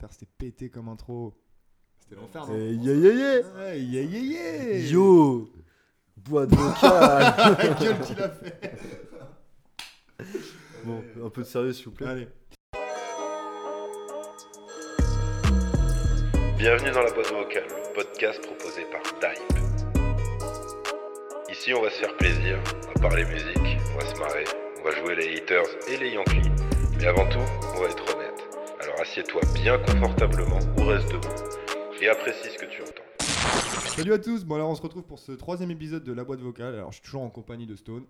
refaire, c'était pété comme intro. C'était l'enfer, Eh, yeah, yeah, yeah. Ouais, yeah, yeah, yeah. Yo Boîte vocale La gueule qu'il a fait Bon, un peu de sérieux s'il vous plaît. Allez. Bienvenue dans la boîte vocale, le podcast proposé par Dype. Ici, on va se faire plaisir, on va parler musique, on va se marrer, on va jouer les haters et les Yankees. Mais avant tout, on va être honnête. Alors assieds-toi bien confortablement ou reste debout et apprécie ce que tu entends. Salut à tous, bon alors on se retrouve pour ce troisième épisode de la boîte vocale. Alors je suis toujours en compagnie de Stone,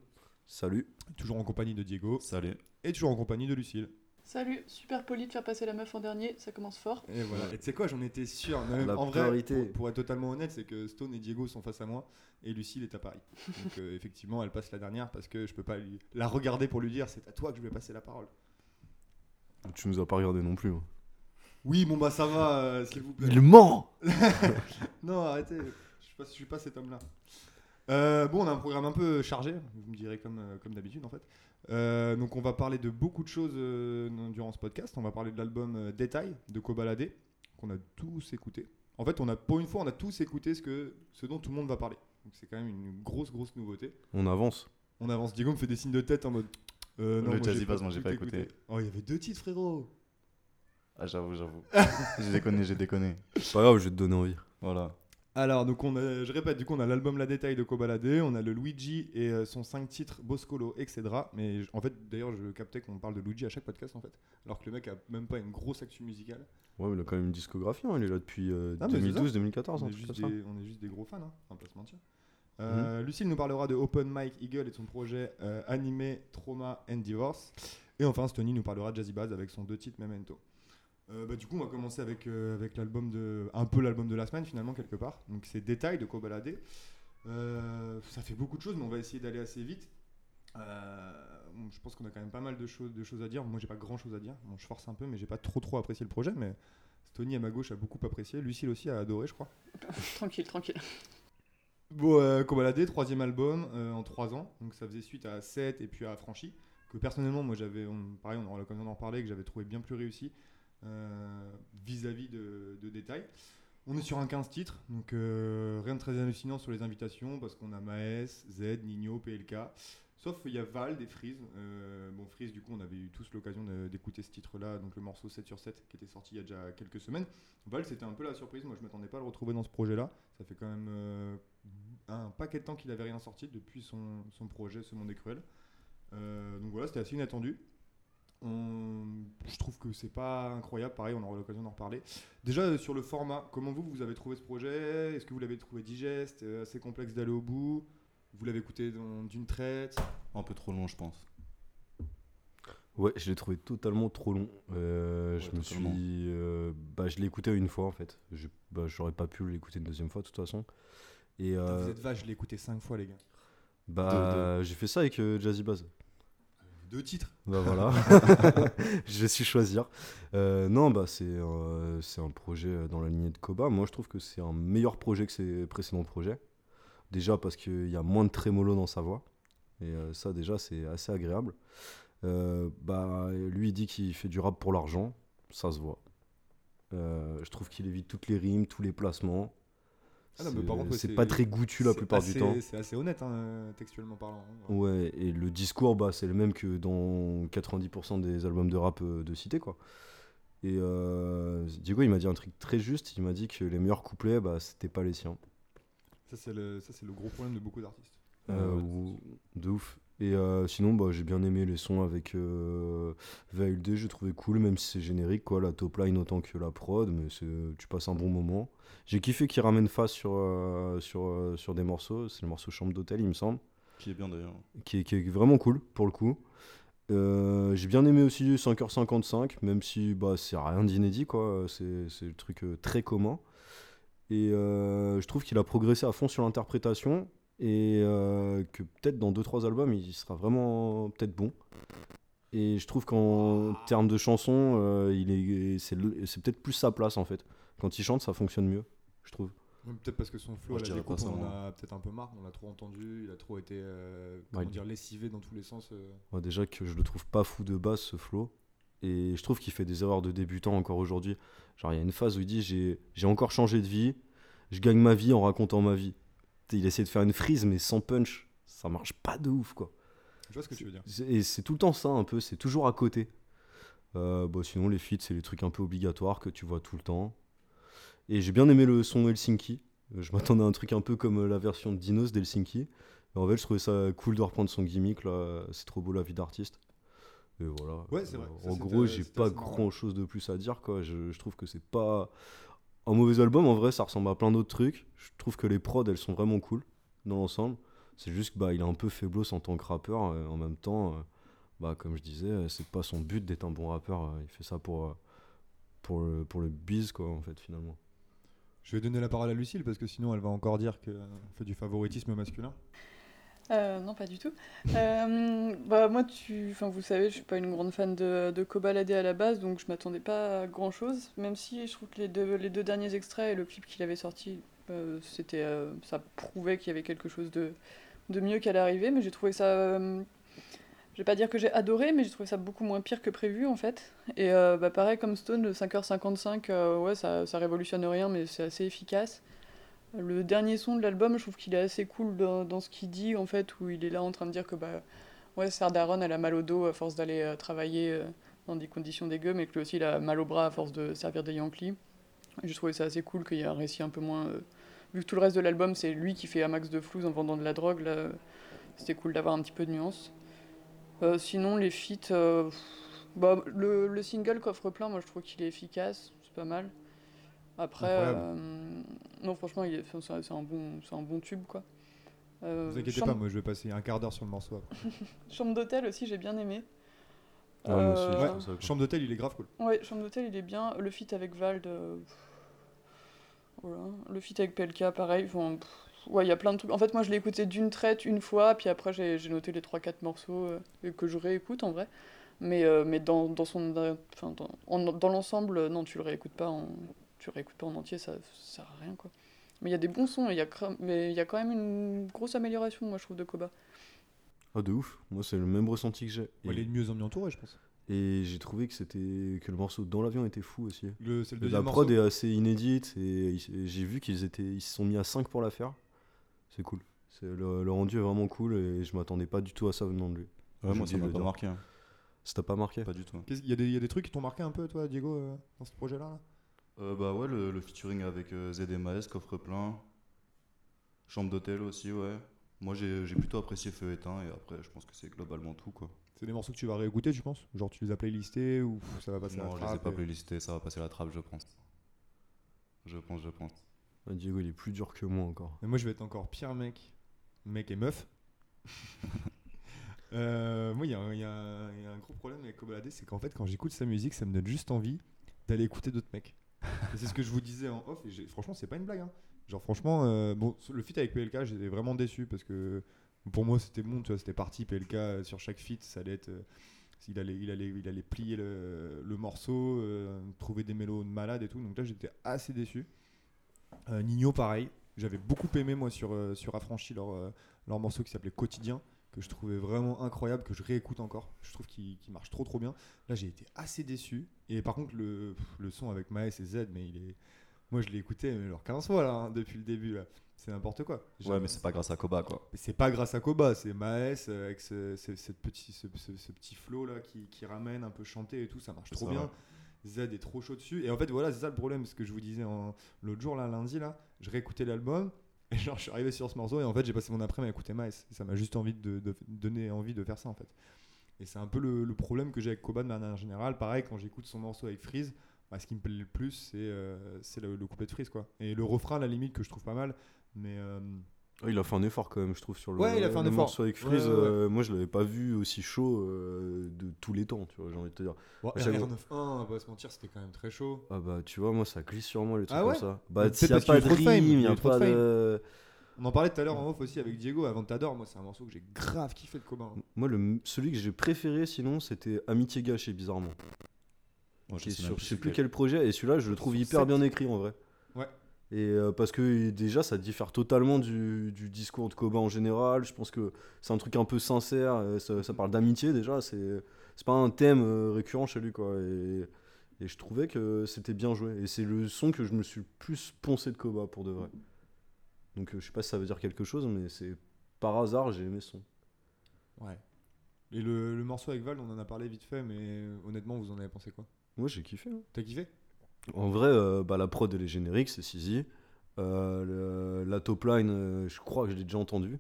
Salut. toujours en compagnie de Diego Salut. et toujours en compagnie de Lucille. Salut, super poli de faire passer la meuf en dernier, ça commence fort. Et voilà. Et tu sais quoi, j'en étais sûr. Non, La en vrai, priorité. pour, pour être totalement honnête, c'est que Stone et Diego sont face à moi et Lucille est à Paris. Donc euh, effectivement, elle passe la dernière parce que je peux pas lui- la regarder pour lui dire c'est à toi que je vais passer la parole. Tu nous as pas regardé non plus. hein. Oui, bon bah ça va, euh, s'il vous plaît. Il ment Non, arrêtez, je suis pas, je suis pas cet homme-là. Euh, bon, on a un programme un peu chargé, vous me direz comme, euh, comme d'habitude en fait. Euh, donc on va parler de beaucoup de choses euh, durant ce podcast. On va parler de l'album euh, Détail de Kobalade, qu'on a tous écouté. En fait, on a, pour une fois, on a tous écouté ce, que, ce dont tout le monde va parler. Donc c'est quand même une grosse, grosse nouveauté. On avance. On avance. Diego me fait des signes de tête en mode. Euh, non, Le Jazzy Bass, moi, j'ai pas écouté. Oh, il y avait deux titres, frérot. Ah, j'avoue, j'avoue. j'ai déconné, j'ai déconné. C'est pas grave, je vais te donner envie. Voilà. Alors, donc on a, je répète, du coup, on a l'album La Détail de Kobalade, on a le Luigi et euh, son 5 titres Boscolo, etc. Mais en fait, d'ailleurs, je captais qu'on parle de Luigi à chaque podcast, en fait. Alors que le mec a même pas une grosse actu musicale. Ouais, mais il a quand même une discographie, hein, il est là depuis euh, Ah, mais c'est 2012, 2014, On est, juste des, on est juste des gros fans, hein, on va pas se mentir. Euh, Lucille nous parlera de Open Mike Eagle et de son projet euh, Animé, Trauma and Divorce. Et enfin, Stony nous parlera de Jazzy Bass avec son deux titres Memento. Euh, bah, du coup, on va commencer avec, euh, avec l'album de, un peu l'album de la semaine finalement quelque part. Donc c'est Détail de Kobalade. Ça fait beaucoup de choses, mais on va essayer d'aller assez vite. Je pense qu'on a quand même pas mal de choses, de choses à dire. Moi, j'ai pas grand chose à dire. Je force un peu, mais j'ai pas trop trop apprécié le projet. Mais Stony à ma gauche a beaucoup apprécié. Lucille aussi a adoré, je crois. tranquille, tranquille. Bon, euh, troisième album euh, en trois ans. Donc ça faisait suite à 7 et puis à Affranchi. Que personnellement, moi j'avais, on- pareil, on aura l'occasion d'en parler, que j'avais trouvé bien plus réussi euh, vis-à-vis de, de détails. On est sur un 15 titres, donc euh, rien de très hallucinant sur les invitations parce qu'on a Maes, Z, Nino, PLK. Sauf il y a Val et Freeze. Euh, bon, Freeze, du coup, on avait eu tous l'occasion d'écouter ce titre-là, donc le morceau 7 sur 7 qui était sorti il y a déjà quelques semaines. Val, c'était un peu la surprise. Moi, je m'attendais pas à le retrouver dans ce projet-là. Ça fait quand même euh, un paquet de temps qu'il avait rien sorti depuis son, projet Ce Monde est cruel. Euh, donc voilà, c'était assez inattendu. Je trouve que c'est pas incroyable. Pareil, on aura l'occasion d'en reparler. Déjà euh, sur le format, comment vous vous avez trouvé ce projet? Est-ce que vous l'avez trouvé digeste, assez complexe d'aller au bout? Vous l'avez écouté dans- d'une traite Un peu trop long, je pense. Ouais, je l'ai trouvé totalement trop long. Euh, je me totalement. suis. euh, bah, je l'ai écouté une fois en fait. Je, bah, j'aurais pas pu l'écouter une deuxième fois de toute façon. Et euh, Vous êtes vache, je l'ai écouté 5 fois, les gars. bah, j'ai fait ça avec euh, Jazzy Bass. Deux titres Bah voilà, je vais su choisir. Euh, non, bah c'est euh, c'est un projet dans la lignée de Koba. Moi, je trouve que c'est un meilleur projet que ses précédents projets. Déjà parce qu'il y a moins de trémolo dans sa voix. Et euh, ça, déjà, c'est assez agréable. Euh, bah, lui, il dit qu'il fait du rap pour l'argent. Ça se voit. Euh, je trouve qu'il évite toutes les rimes, tous les placements. Ah C'est- ouais, pas très goûtu la plupart du assez- temps. C'est assez honnête, hein, textuellement parlant. hein. Ouais, et le discours, bah, c'est le même que dans 90% des albums de rap de Cité, quoi. Et euh, Diego, il m'a dit un truc très juste. Il m'a dit que les meilleurs couplets, bah, c'était pas les siens. Ça, c'est le, ça, c'est le gros problème de beaucoup d'artistes. Euh, ouais, ou- de ouf. Et euh, sinon, bah, j'ai bien aimé les sons avec euh, VLD, j'ai trouvé cool, même si c'est générique, quoi, la top line autant que la prod, mais tu passes un bon moment. J'ai kiffé qu'il ramène face sur, euh, sur, euh, sur des morceaux, c'est le morceau Chambre d'hôtel, il me semble. Qui est bien d'ailleurs. qui est, qui est vraiment cool pour le coup. Euh, j'ai bien aimé aussi 5h55, même si bah, c'est rien d'inédit, quoi. C'est, c'est le truc euh, très commun. Et euh, je trouve qu'il a progressé à fond sur l'interprétation et euh, que peut-être dans 2-3 albums, il sera vraiment peut-être bon. Et je trouve qu'en termes de chansons, euh, il est, c'est, le- c'est peut-être plus sa place en fait. Quand il chante, ça fonctionne mieux, je trouve. Ouais, Peut-être parce que son flow, Moi, à je la dirais pas découpe, ça, on a peut-être un peu marre, on l'a trop entendu, il a trop été euh, comment Ouais, dire, lessivé dans tous les sens. euh. Ouais, déjà que je le trouve pas fou de base ce flow. Et je trouve qu'il fait des erreurs de débutant encore aujourd'hui. Genre, il y a une phase où il dit J'ai encore changé de vie, je gagne ma vie en racontant ma vie. Il essaie de faire une frise, mais sans punch. Ça marche pas de ouf, quoi. Je vois ce que tu veux dire. Et c'est tout le temps ça, un peu. C'est toujours à côté. Euh, bah, sinon, les feats, c'est les trucs un peu obligatoires que tu vois tout le temps. Et j'ai bien aimé le son Helsinki. Euh, Je m'attendais à un truc un peu comme euh, la version de Dinos d'Helsinki. Mais en fait, je trouvais ça cool de reprendre son gimmick. là. C'est trop beau la vie d'artiste. Et voilà. Ouais, c'est vrai. Euh, Ça, en gros, j'ai pas grand chose de plus à dire. Quoi. Je, je trouve que c'est pas. Un mauvais album, en vrai, ça ressemble à plein d'autres trucs. Je trouve que les prods, elles sont vraiment cool dans l'ensemble. C'est juste que bah, il est un peu faiblos en tant que rappeur. euh, en même temps, euh, bah, comme je disais, c'est pas son but d'être un bon rappeur. Il fait ça pour, pour, le, pour le biz, quoi, en fait, finalement. Je vais donner la parole à Lucille parce que sinon elle va encore dire qu'on fait du favoritisme masculin. Euh, non, pas du tout. Euh, bah, moi, tu... enfin, vous savez, je suis pas une grande fan de, de à la base, donc je m'attendais pas à grand chose. Même si je trouve que les deux, les deux derniers extraits et le clip qu'il avait sorti, euh, ça prouvait qu'il y avait quelque chose de, de mieux qu'à l'arrivée. Mais j'ai trouvé ça. je vais pas dire que j'ai adoré, mais j'ai trouvé ça beaucoup moins pire que prévu en fait. Et bah, pareil comme Stone, le 5h55, euh, ouais, ça, ça révolutionne rien, mais c'est assez efficace. Le dernier son de l'album, je trouve qu'il est assez cool dans, dans ce qu'il dit, en fait, où il est là en train de dire que bah, ouais, Sardaron, elle a mal au dos à force d'aller euh, travailler euh, dans des conditions dégueu, mais que lui aussi, il a mal au bras à force de servir des Yankees. J'ai trouvé ça assez cool qu'il y ait un récit un peu moins. euh, vu que tout le reste de l'album, c'est lui qui fait un max de flouze en vendant de la drogue, là, c'était cool d'avoir un petit peu de nuance. Sinon, les feats. bah, le, le single Coffre plein, moi je trouve qu'il est efficace, c'est pas mal. Après, euh, non, franchement, il est- enfin, c'est un, bon, c'est un bon tube quoi. Euh, vous inquiétez Chambre- pas, moi je vais passer un quart d'heure sur le morceau. après. Chambre d'hôtel aussi, j'ai bien aimé. Ouais, aussi, Euh, je Ouais, trouve ça cool. chambre d'hôtel il est grave cool. Ouais, Chambre d'hôtel, il est bien. Le feat avec Vald. euh, Voilà. Le feat avec PLK, pareil. Enfin, pff, ouais, il y a plein de trucs. En fait, moi, je l'ai écouté d'une traite une fois, puis après, j'ai j'ai noté les 3-4 morceaux euh, que je réécoute en vrai. Mais, euh, mais dans, dans, son, euh, enfin, dans, en- dans l'ensemble, euh, non, tu le réécoutes pas en, tu réécoutes pas en entier, ça, ça sert à rien quoi. Mais il y a des bons sons, il y, a mais il y a quand même une grosse amélioration, moi, je trouve, de Koba. Ah, de ouf. Moi, c'est le même ressenti que j'ai. Ouais, il est de mieux en mieux entouré, je pense. et j'ai trouvé que, c'était que le morceau dans l'avion était fou aussi. Le- C'est le La prod morceau. est assez inédite et j'ai vu qu'ils étaient ils se sont mis à 5 pour la faire. C'est cool. C'est le, le rendu est vraiment cool et je m'attendais pas du tout à ça venant de lui. Ouais, moi, ça m'a pas marqué. hein. Ça t'a pas marqué? Pas du tout. Il y, a des- il y a des trucs qui t'ont marqué un peu, toi, Diego, euh, dans ce projet-là là? Euh, bah ouais, le, le featuring avec euh, ZD Maes, coffre plein. Chambre d'hôtel aussi, ouais. Moi j'ai j'ai plutôt apprécié Feu éteint et après je pense que c'est globalement tout quoi. C'est des morceaux que tu vas réécouter, tu penses? Genre tu les as playlistés ou pff, ça va passer à non, la je les ai trappe pas et- playlistés, ça va passer la trappe je pense. Je pense, je pense. Ah, Diego, il est plus dur que moi encore. Mais moi, je vais être encore pire, mec. Mec et meuf. Euh, moi, il y, a un- il y a un il y a un gros problème avec Kobalade, c'est qu'en fait, quand j'écoute sa musique, ça me donne juste envie d'aller écouter d'autres mecs. C'est ce que je vous disais en off, et franchement, c'est pas une blague. hein. Genre, franchement, euh, bon, le feat avec PLK, j'étais vraiment déçu parce que pour moi, c'était bon, tu vois, c'était parti. PLK euh, sur chaque feat, ça allait être. euh, il, allait, il, allait, il allait plier le, morceau, trouver des mélos malades et tout. Donc là, j'étais assez déçu. Nino, pareil. J'avais beaucoup aimé, moi, sur, sur leur morceau qui s'appelait Quotidien, que je trouvais vraiment incroyable, que je réécoute encore. Je trouve qu'il marche trop, trop bien. Là, j'ai été assez déçu. Et par contre, le, son avec Maes et Z, mais il est. Moi, je l'ai écouté mais genre 15 fois, là, hein, depuis le début, là. C'est n'importe quoi. Ouais, mais c'est pas grâce à Koba quoi. C'est pas grâce à Koba, c'est Maes euh, avec ce, ce- cette petit, ce, petit flow là qui, qui ramène un peu chanté et tout, ça marche trop ça, bien. ouais. Z est trop chaud dessus. Et en fait, voilà, c'est ça le problème, ce que je vous disais l'autre jour, là, lundi, là, je réécoutais l'album. Et genre, je suis arrivé sur ce morceau et en fait, j'ai passé mon après-midi à écouter Maes. Et ça m'a juste envie de, donner envie de faire ça en fait. Et c'est un peu le, problème que j'ai avec Koba de manière générale. Pareil, quand j'écoute son morceau avec Freeze, bah, ce qui me plaît le plus, c'est euh, le couplet de Freeze quoi. Et le refrain, à la limite, que je trouve pas mal. Mais euh, Ah, il a fait un effort quand même, je trouve, sur le, Ouais, il a fait un le effort. morceau avec Freeze. Ouais, ouais, ouais. euh, moi, je l'avais pas vu aussi chaud euh, de tous les temps, tu vois, j'ai envie de te dire. bon, J'avoue. RR91, on va pas se mentir, c'était quand même très chaud. Ah bah, tu vois, moi, ça glisse sur moi, les trucs Ah ouais comme ça. Bah, s'il y a pas de rime, il y y a a trop de pas de... On en parlait tout à l'heure en off aussi avec Diego, avant Tador. Moi, c'est un morceau que j'ai grave kiffé de Koba. hein. Moi, le, celui que j'ai préféré, sinon, c'était Amitié gâchée, bizarrement. Moi, est sais sur je sais plus quel projet, et celui-là, je le trouve hyper bien écrit, en vrai. Et euh, parce que déjà, ça diffère totalement du, du discours de Koba en général. Je pense que c'est un truc un peu sincère. euh, Ça, ça parle d'amitié déjà. C'est pas un thème euh, récurrent chez lui, quoi. Et, et je trouvais que c'était bien joué. Et c'est le son que je me suis le plus poncé de Koba pour de vrai. Donc je sais pas si ça veut dire quelque chose, mais c'est par hasard, j'ai aimé son. Ouais. Et le, le morceau avec Val, on en a parlé vite fait, mais honnêtement, vous en avez pensé quoi? Moi, j'ai kiffé. hein. T'as kiffé? En vrai, euh, bah, la prod, elle est générique, c'est Sizi. Euh, la top line, euh, je crois que je l'ai déjà entendu.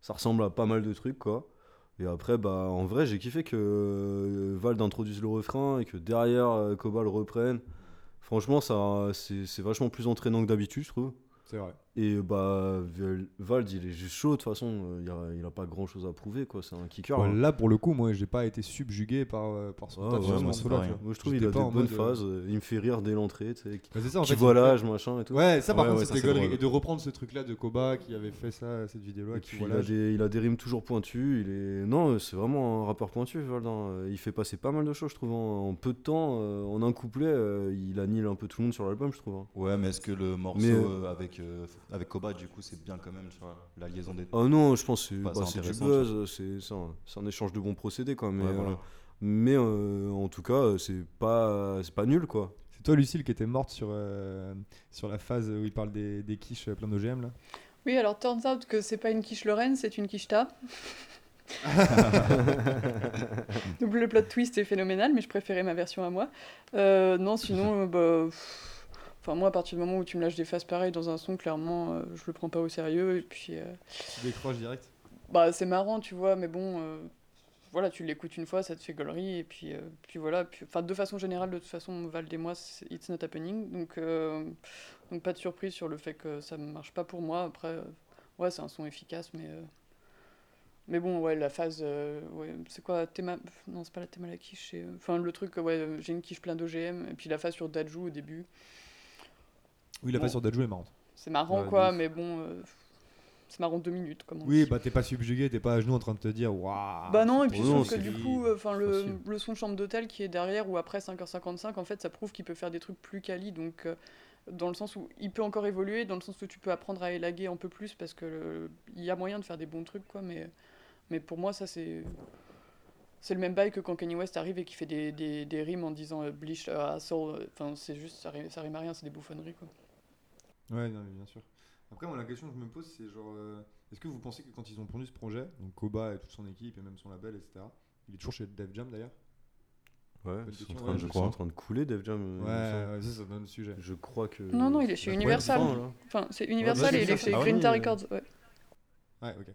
Ça ressemble à pas mal de trucs, quoi. Et après, bah, en vrai, j'ai kiffé que euh, Vald introduise le refrain et que derrière, euh, Koba le reprenne. Franchement, ça, c'est vachement plus entraînant que d'habitude, je trouve. C'est vrai. Et bah, Val- Vald, il est juste chaud, de toute façon. euh, Il a, il a pas grand chose à prouver, quoi. C'est un kicker. Ouais, hein. là, pour le coup, moi, j'ai pas été subjugué par, euh, par son Ouais, taf ouais, sur ce moi, je trouve qu'il a pas des en bonnes euh, phases. euh, Il me fait rire dès l'entrée, tu sais. Bah, c'est ça, en Qui fait, voilage, machin et tout. Ouais, ça par Ouais, contre ouais, c'était. Et de reprendre ce truc là de Koba qui avait fait ça, cette vidéo là, Et qui puis, il, a des, il a des rimes toujours pointues. Il est... Non, c'est vraiment un rappeur pointu, Valdin. Euh, Il fait passer pas mal de choses, je trouve. En, en peu de temps, en un couplet, il annule un peu tout le monde sur l'album, je trouve. hein. Ouais, mais est-ce que le morceau avec, euh, avec Koba, du coup, c'est bien quand même, tu vois, la liaison des. Oh non, je pense que c'est Bah, bah, c'est du buzz. C'est un, c'est un échange de bons procédés, quoi. Mais, Ouais, voilà. euh, mais euh, en tout cas, euh, c'est pas, c'est pas nul, quoi. C'est toi, Lucille, qui était morte sur, euh, sur la phase où il parle des, des quiches plein d'OGM là? Oui, alors turns out que c'est pas une quiche Lorraine, c'est une quicheta. Donc le plot twist est phénoménal, mais je préférais ma version à moi. Euh, non, sinon, euh, bah, pff, enfin moi, à partir du moment où tu me lâches des phases pareilles dans un son, clairement, euh, je le prends pas au sérieux. Et puis, euh, Tu décroches direct. bah c'est marrant, tu vois, mais bon, euh, voilà, tu l'écoutes une fois, ça te fait gaulerie, et puis, euh, puis voilà. Puis, Enfin, de façon générale, de toute façon, Val et moi, it's not happening, donc, donc pas de surprise sur le fait que ça ne marche pas pour moi. Après, ouais, c'est un son efficace, mais. mais bon, ouais, la phase. euh, ouais, c'est quoi Théma... Non, c'est pas la théma la quiche. Enfin, le truc, ouais, j'ai une quiche plein d'OGM. Et puis la phase sur Daju au début. Oui, la Bon. phase sur Dajou est marrante. C'est marrant, Ouais, de quoi, ouf. mais bon. euh, c'est marrant deux minutes, comme on Oui, dit. bah t'es pas subjugué, t'es pas à genoux en train de te dire waouh. Bah non, et puis trouve que du coup, euh, le, le son chambre d'hôtel qui est derrière ou après 5h55, en fait, ça prouve qu'il peut faire des trucs plus quali, donc euh, dans le sens où il peut encore évoluer, dans le sens où tu peux apprendre à élaguer un peu plus parce que il y a moyen de faire des bons trucs, quoi, mais, mais pour moi, ça c'est. C'est le même bail que quand Kanye West arrive et qu'il fait des, des, des rimes en disant euh, bleach euh, asshole, euh, enfin c'est juste, ça rime, ça rime à rien, c'est des bouffonneries quoi. Ouais, non, mais bien sûr. Après, moi, la question que je me pose, c'est genre, euh, est-ce que vous pensez que quand ils ont pondu ce projet, donc Koba et toute son équipe et même son label, etc., il est toujours chez Def Jam d'ailleurs? Ouais, ils sont, en train ouais, je crois. en train de couler, Def Jam. euh, me semble. Ouais, ouais, ça, ça donne le sujet. Je crois que. Non, non, il est chez Universal. là. Enfin, c'est Universal bah, et il est c'est chez. Ah oui, Records, ouais. Ouais, ok.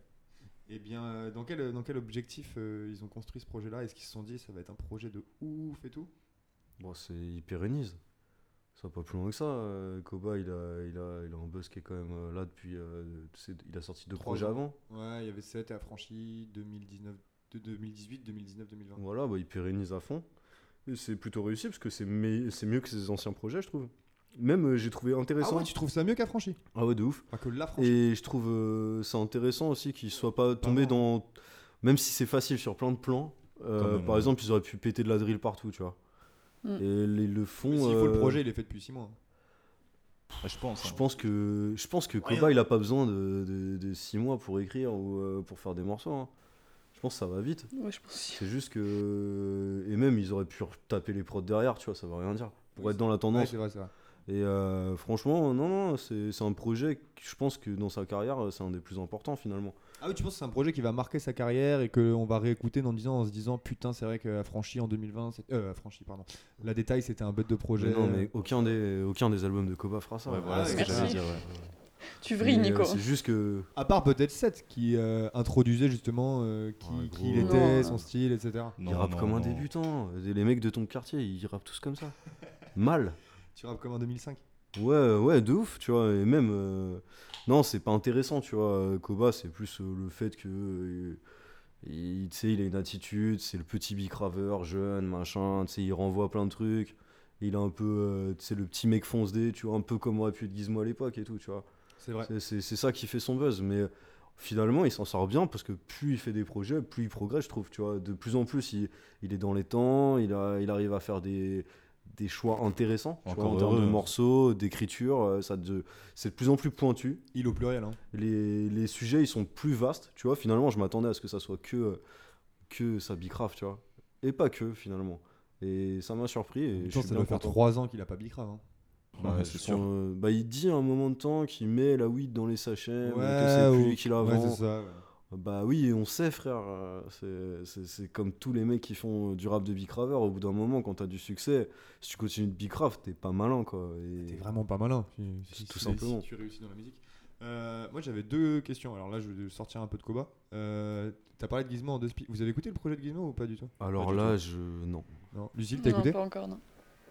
Et bien, euh, dans, quel, dans quel objectif euh, ils ont construit ce projet-là? Est-ce qu'ils se sont dit ça va être un projet de ouf et tout? Bon, c'est il pérennise. Ça va pas plus loin que ça. euh, Koba, il a, il a, il a un buzz qui est quand même euh, là depuis. euh, il a sorti deux Trois projets ans. avant. Ouais, il y avait 7 et affranchi 2019, de 2018, 2019, 2020. Voilà, bah, il pérennise à fond. Et c'est plutôt réussi parce que c'est me- c'est mieux que ses anciens projets, je trouve. Même euh, j'ai trouvé Ah intéressant. ouais, tu trouves ça mieux qu'affranchi? Ah ouais, de ouf. Enfin, que l'affranchi. Et je trouve euh, ça intéressant aussi qu'il soit pas tombé Vraiment. dans. Même si c'est facile sur plein de plans. euh, Quand même, par ouais. exemple, ils auraient pu péter de la drill partout, tu vois. Mm. Et les, le fond. Mais S'il faut le euh, projet, il est fait depuis 6 mois. Ah, je pense. Je hein. pense que je pense que Koba il a pas besoin de, de, de six mois pour écrire ou euh, pour faire des morceaux. hein. Je pense que ça va vite. Ouais, je pense aussi. C'est juste que et même ils auraient pu taper les prods derrière, tu vois, ça veut rien dire. Pour Oui, être dans la Ouais, tendance. c'est vrai, c'est vrai. Et euh, franchement, non, non, c'est c'est un projet. que Je pense que dans sa carrière, c'est un des plus importants finalement. Ah oui, tu penses que c'est un projet qui va marquer sa carrière et qu'on va réécouter dans 10 ans en se disant putain, c'est vrai qu'affranchi en 2020, c'est- euh, affranchi, pardon. La détail, c'était un bête de projet. Mais non, mais aucun des aucun des albums de Koba fera ça. Ouais, voilà Ah, ce que merci. j'allais dire. ouais. Tu vrilles, euh, Nico. c'est juste que À part peut-être 7 qui euh, introduisait justement euh, qui, Ouais, qui gros. il était, Non. son style, etc. il rappe non, comme un débutant. Les mecs de ton quartier, ils rappent tous comme ça. Mal. Tu rappes comme en 2005. Ouais, ouais, de ouf, tu vois. Et même, euh, non, c'est pas intéressant, tu vois. Koba, c'est plus euh, le fait que. euh, il, tu sais, il a une attitude, c'est le petit bicraveur, jeune, machin, tu sais, il renvoie plein de trucs. Il a un peu, tu sais, le petit mec fonce dé, tu vois, un peu comme aurait pu être Gizmo à l'époque et tout, tu vois. C'est vrai. C'est- ça qui fait son buzz. Mais finalement, il s'en sort bien parce que plus il fait des projets, plus il progresse, je trouve. Tu vois. De plus en plus, il, il est dans les temps, il, a, il arrive à faire des, des choix intéressants tu vois, Encore en termes de heureux. morceaux, d'écriture. euh, ça de- C'est de plus en plus pointu. Il au pluriel. Hein. Les, les sujets, ils sont plus vastes. Tu vois. Finalement, je m'attendais à ce que ça soit que, euh, que ça bicrave, tu vois. et pas que finalement. Et ça m'a surpris. Et je Pourtant, suis ça doit faire. 3 ans qu'il a pas Bicrave. Hein. Bah, Ouais, sur, euh, bah, il dit à un moment de temps qu'il met la weed dans les sachets, mais que Ouais, c'est plus ou- lui qui la ouais, vend. c'est ça. ouais. Bah oui, on sait, frère. euh, c'est- C'est c'est comme tous les mecs qui font euh, du rap de bicraveur. Au bout d'un moment, quand t'as du succès, si tu continues de bicrave, t'es pas malin, quoi. Et- T'es vraiment pas malin. si- si- Tout si- simplement. Si tu réussis dans la musique. Euh, moi, j'avais deux questions. Alors là, je vais sortir un peu de Koba. Euh, T'as parlé de Gizmo en deux spi- Vous avez écouté le projet de Gizmo ou pas du tout? Alors du là, je. Non. Non. Lucille, t'as Non, écouté? pas encore, non.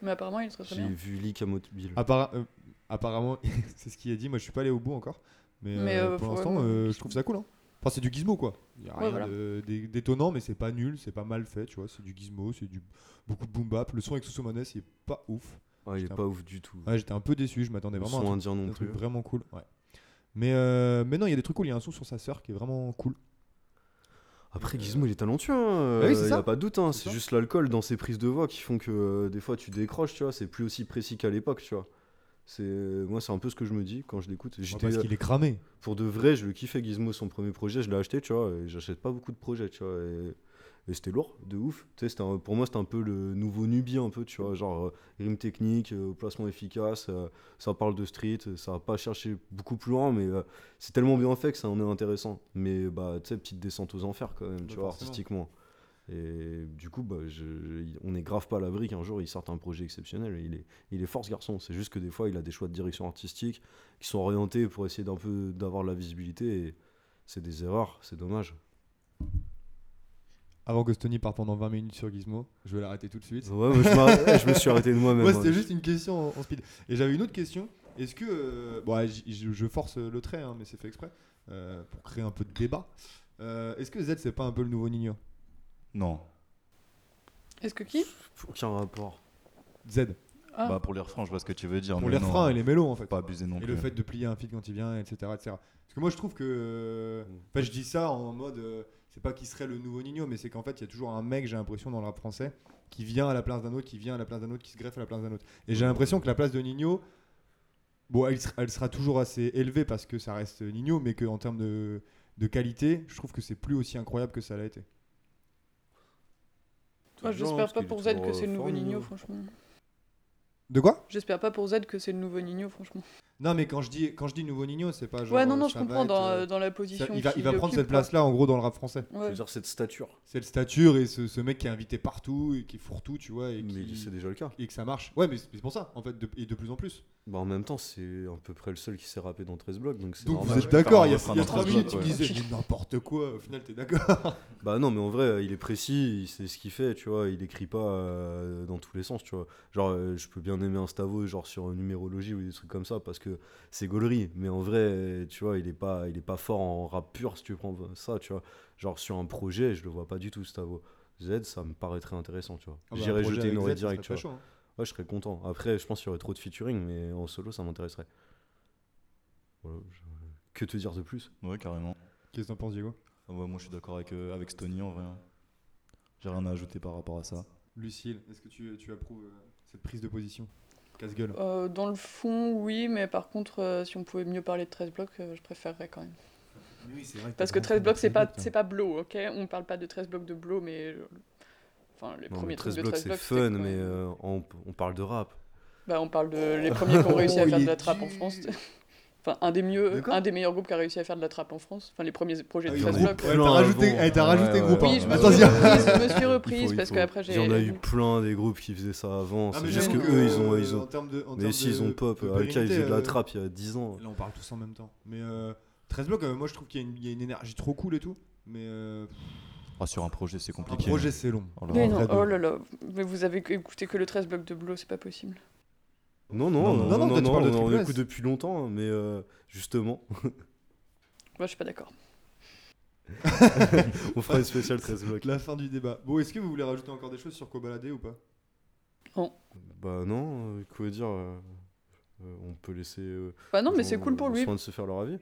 Mais apparemment, il est très très J'ai bien. vu Leak à Mobile. Appara- euh, Apparemment, c'est ce qu'il a dit. Moi, je suis pas allé au bout encore. Mais, Mais, pour l'instant, euh, je trouve ça cool. Hein. Enfin, c'est du Gizmo quoi. Il y a Ouais, rien voilà. d'étonnant, mais c'est pas nul, c'est pas mal fait. Tu vois, c'est du Gizmo, c'est du beaucoup de boom bap. Le son avec Sosomanes, il est pas ouf. Ah, il est pas ouf du tout. Ouais, j'étais un peu déçu. Je m'attendais vraiment à un son truc- indien non un truc plus. vraiment cool. Ouais. Mais, euh, mais non, il y a des trucs cool. Il y a un son sur sa sœur qui est vraiment cool. Après, Gizmo, il est talentueux. Hein. Bah oui, c'est euh, a pas de doute. Hein. C'est juste l'alcool dans ses prises de voix qui font que euh, des fois tu décroches. Tu vois, c'est plus aussi précis qu'à l'époque. Tu vois. C'est moi, c'est un peu ce que je me dis quand je l'écoute. Ouais, J'étais parce qu'il est cramé. pour de vrai, je le kiffais Gizmo, son premier projet, je l'ai acheté, tu vois, et j'achète pas beaucoup de projets, tu vois, et, et c'était lourd, de ouf. Tu sais, un- pour moi, c'était un peu le nouveau Nubi, un peu, tu vois, genre euh, rime technique, euh, placement efficace, euh, ça parle de street, euh, ça va pas chercher beaucoup plus loin, mais euh, c'est tellement bien fait que ça en est intéressant. Mais bah, tu sais, petite descente aux enfers quand même, tu Bah, vois, forcément. artistiquement. Et du coup, bah, je, je- on n'est grave pas à l'abri qu'un jour il sorte un projet exceptionnel. Il est, il est fort ce garçon. C'est juste que des fois, il a des choix de direction artistique qui sont orientés pour essayer d'un peu d'avoir de la visibilité. Et c'est des erreurs, c'est dommage. Avant que Stony parte pendant 20 minutes sur Gizmo, je vais l'arrêter tout de suite. Ouais, je, me suis arrêté de moi-même. Moi, hein. c'était juste une question en, en speed. Et j'avais une autre question. Est-ce que. euh, bon, je force le trait, hein, mais c'est fait exprès. euh, pour créer un peu de débat. Euh, Est-ce que Z, c'est pas un peu le nouveau Nino? Non. Est-ce que qui? Aucun rapport. Z. Ah, Bah, pour les refrains, je vois ce que tu veux dire. Pour les refrains et les mélos, en fait. Pas abuser non Et plus. le fait de plier un feed quand il vient, etc. etc. Parce que moi, je trouve que. Enfin, je dis ça en mode. euh, c'est pas qui serait le nouveau Nino, mais c'est qu'en fait, il y a toujours un mec, j'ai l'impression, dans le rap français, qui vient à la place d'un autre, qui vient à la place d'un autre, qui se greffe à la place d'un autre. Et j'ai l'impression que la place de Nino. Bon, elle, sera- elle sera toujours assez élevée parce que ça reste Nino, mais qu'en termes de, de qualité, je trouve que c'est plus aussi incroyable que ça l'a été. Moi, j'espère pas pour Z que c'est euh, le nouveau Nino, franchement. De quoi? J'espère pas pour Z que c'est le nouveau Nino, franchement. Non, mais quand je dis, quand je dis nouveau Nino, c'est pas genre. ouais, non, non, euh, je ça va comprends être, dans, euh, dans la ça- position. il va, il va prendre cette place-là, en gros, dans le rap français. Je Ouais. dire, cette stature. C'est le stature et ce, ce mec qui est invité partout et qui fourre tout, tu vois, et, Mais qui- c'est déjà le cas. et que ça marche. Ouais, mais c'est c'est pour ça, en fait, de- et de plus en plus. Bah, en même temps, c'est à peu près le seul qui s'est rappé dans 13 blocs. Donc, Donc normal. vous êtes d'accord, il y a, Faire un il y a refrain 3 dans minutes, tu disais, n'importe quoi, au final, t'es d'accord. Bah non, mais en vrai, il est précis, il sait ce qu'il fait, tu vois, il écrit pas euh, dans tous les sens, tu vois. Genre, euh, je peux bien aimer un Stavo, genre sur numérologie ou des trucs comme ça, parce que c'est gaulerie, mais en vrai, tu vois, il est pas, il est pas fort en rap pur, si tu prends ça, tu vois. Genre, sur un projet, je le vois pas du tout, Stavo. Z, ça me paraîtrait intéressant, tu vois. Ah bah, J'irais jeter une oreille directe, tu vois. chaud, hein. Ouais, je serais content. Après, je pense qu'il y aurait trop de featuring, mais en solo, ça m'intéresserait. Voilà, je- Que te dire de plus Ouais, carrément. Qu'est-ce que t'en penses, Diego? Ah ouais, moi, je suis d'accord avec, euh, avec Stony en vrai. J'ai rien à ajouter par rapport à ça. Lucille, est-ce que tu, tu approuves euh, cette prise de position? Casse-gueule. Euh, dans le fond, oui, mais par contre, euh, si on pouvait mieux parler de 13 blocs, euh, je préférerais quand même. Oui, c'est vrai Parce que 13 blocs, c'est pas, c'est pas blow, ok? On parle pas de 13 blocs de blow, mais. Euh, Enfin, les Non, premiers mais 13 trucs de blocs, 13 c'est fun, mais euh, on, on parle de rap. Bah, on parle de les premiers qui ont réussi à Oh, faire il de la trappe en. France. Enfin, un des mieux, un des meilleurs groupes qui a réussi à faire de la trappe en France. Enfin, les premiers projets Ah de oui, 13 il y en a blocs. t'as rajouté, eh, rajouté Ouais, groupe. ouais, hein. Oui, je me suis reprise, Il il parce qu'après Il j'ai. y en a eu plein des groupes qui faisaient ça avant. Ah, c'est juste que eux, ils ont. Ils En ont... Mais si, ils ont pop. de Alka, ils faisaient de la trappe il y a 10 ans. Là, on parle tous en même temps. Mais euh, 13 blocs, euh, moi, je trouve qu'il y, a une- il y a une énergie trop cool et tout. Mais Ah, sur un projet, c'est un compliqué. projet, c'est long. Oh là Mais non, oh là là, mais vous avez écouté que le 13 blocs de blow, c'est pas possible. Non, non, Non, non, non, non, non, de on écoute depuis longtemps, mais euh, justement, Moi, je suis pas d'accord. on fera une spéciale 13 blocs. La fin du débat. Bon, est-ce que vous voulez rajouter encore des choses sur Cobaladé ou pas? Bah non, euh, quoi dire euh, euh, On peut laisser. euh, Bah non, mais c'est cool pour lui. soin de se faire leur avis.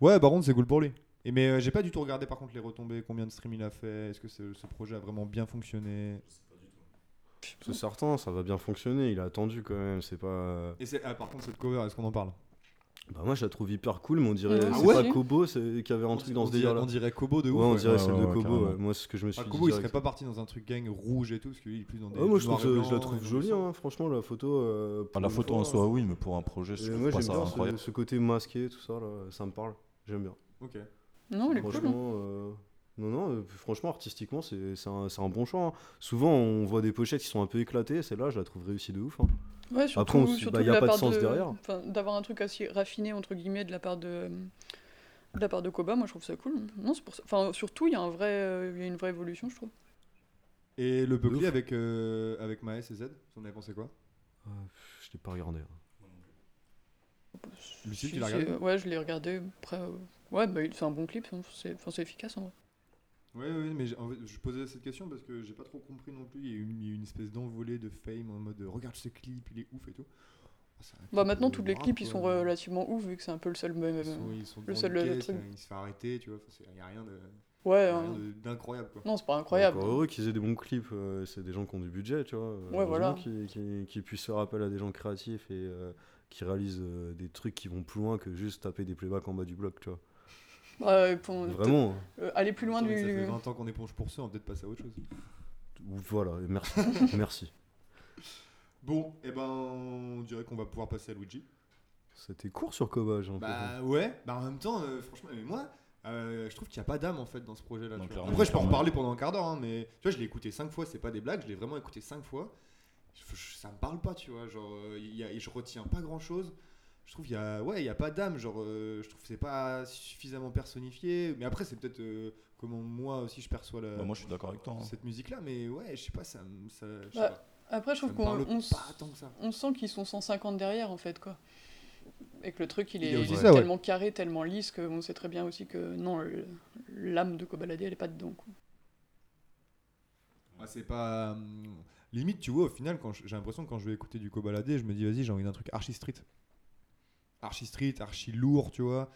Ouais, par contre, c'est cool pour lui. Et mais euh, j'ai pas du tout regardé par contre les retombées, combien de streams il a fait, est-ce que ce, ce projet a vraiment bien fonctionné? C'est certain, ça va bien fonctionner. Il a attendu quand même. C'est pas. Et c'est, ah, par contre, cette cover, est-ce qu'on en parle? Bah, moi, je la trouve hyper cool, mais on dirait. Ah c'est ouais pas Kobo c'est- qui avait un truc dans On ce délire là. On dirait Kobo de Ouais, ouf. on ouais. dirait Ouais, celle ouais, de ouais, Kobo. carrément. ouais. Moi, c'est ce que je me suis Enfin, dit. Kobo, il direct. serait pas parti dans un truc gang rouge et tout, parce que lui, il est plus dans des. Ah, moi, je trouve, et ça- je la trouve et jolie, hein, franchement, la photo. euh, Enfin, la une photo fois, en soi, oui, mais pour un projet, je trouve moi, pas j'aime ça bien ce, incroyable. ce côté masqué, tout ça, là, ça me parle. J'aime bien. Ok. Non, elle est cool. hein. Franchement, euh, non, non, euh, franchement, artistiquement, c'est c'est un, c'est un bon choix. hein. Souvent, on voit des pochettes qui sont un peu éclatées. Celle-là, je la trouve réussie de ouf. hein. Ouais, surtout, Après, surtout bah, y de a pas de sens derrière. enfin, D'avoir un truc assez raffiné, entre guillemets, de la part de, de, la part de Koba, moi je trouve ça cool. Non, c'est pour ça. Enfin, surtout, il y, a un vrai, euh, il y a une vraie évolution, je trouve. Et le. Buckley avec, euh, avec Maes et Z, vous en avez pensé quoi? Euh, je l'ai pas regardé. hein. Lucille, Si, tu l'as regardé? Ouais, je l'ai regardé. Après, euh, ouais, bah, il- c'est un bon clip, hein, c'est enfin, c'est efficace en vrai. Oui, oui, mais en fait, je posais cette question parce que j'ai pas trop compris non plus. Il y a eu une, une espèce d'envolée de fame en mode regarde ce clip, il est ouf et tout. Ah, Bah maintenant, tous les clips, ils quoi. sont relativement ouf, vu que c'est un peu le seul. Ils sont, ils sont le seul, caisse, truc. Il se fait arrêter, tu vois. Il n'y a rien de- Ouais, hein. d'incroyable quoi. non, c'est pas incroyable. Heureux qu'ils aient des bons clips. euh, c'est des gens qui ont du budget, tu vois. Ouais, voilà. Qu'ils qu'ils- qu'ils puissent faire appel à des gens créatifs et euh, qui réalisent euh, des trucs qui vont plus loin que juste taper des playbacks en bas du bloc, tu vois. Ouais, pour- Vraiment. hein. euh, aller plus loin du. Ça fait 20 ans qu'on éponge pour ça, on va peut-être passer à autre chose. Voilà, merci. merci. Bon, et ben on dirait qu'on va pouvoir passer à Luigi. C'était court sur Koba, j'ai l'impression. Bah ouais, bah en même temps, euh, franchement, mais moi, euh, je trouve qu'il n'y a pas d'âme en fait dans ce projet-là. Non, tu vois. clairement, Après, je peux en reparler pendant un quart d'heure, hein, mais tu vois, je l'ai écouté cinq fois, c'est pas des blagues, je l'ai vraiment écouté cinq fois. Je- je- ça me parle pas, tu vois, genre, euh, il y a- je retiens pas grand-chose. Je trouve qu'il y a, ouais, il y a pas d'âme, genre, euh, je trouve que c'est pas suffisamment personnifié. Mais après, c'est peut-être euh, comment moi aussi je perçois la, Bah, moi, je suis d'accord avec toi. hein. cette musique-là, mais ouais, je sais pas, ça, me- ça, je sais Bah, pas, Après, je trouve qu'on on sent qu'ils sont 150 derrière en fait quoi. Et que le truc il Il est ouais. tellement carré, tellement lisse que on sait très bien aussi que non, l'âme de Kobalade elle est pas dedans. Quoi. Ah, c'est pas. hum, limite, tu vois, au final, quand j'ai l'impression que quand je vais écouter du Cobaladé, je me dis, vas-y, j'ai envie d'un truc archi street. Archi street, archi lourd, tu vois.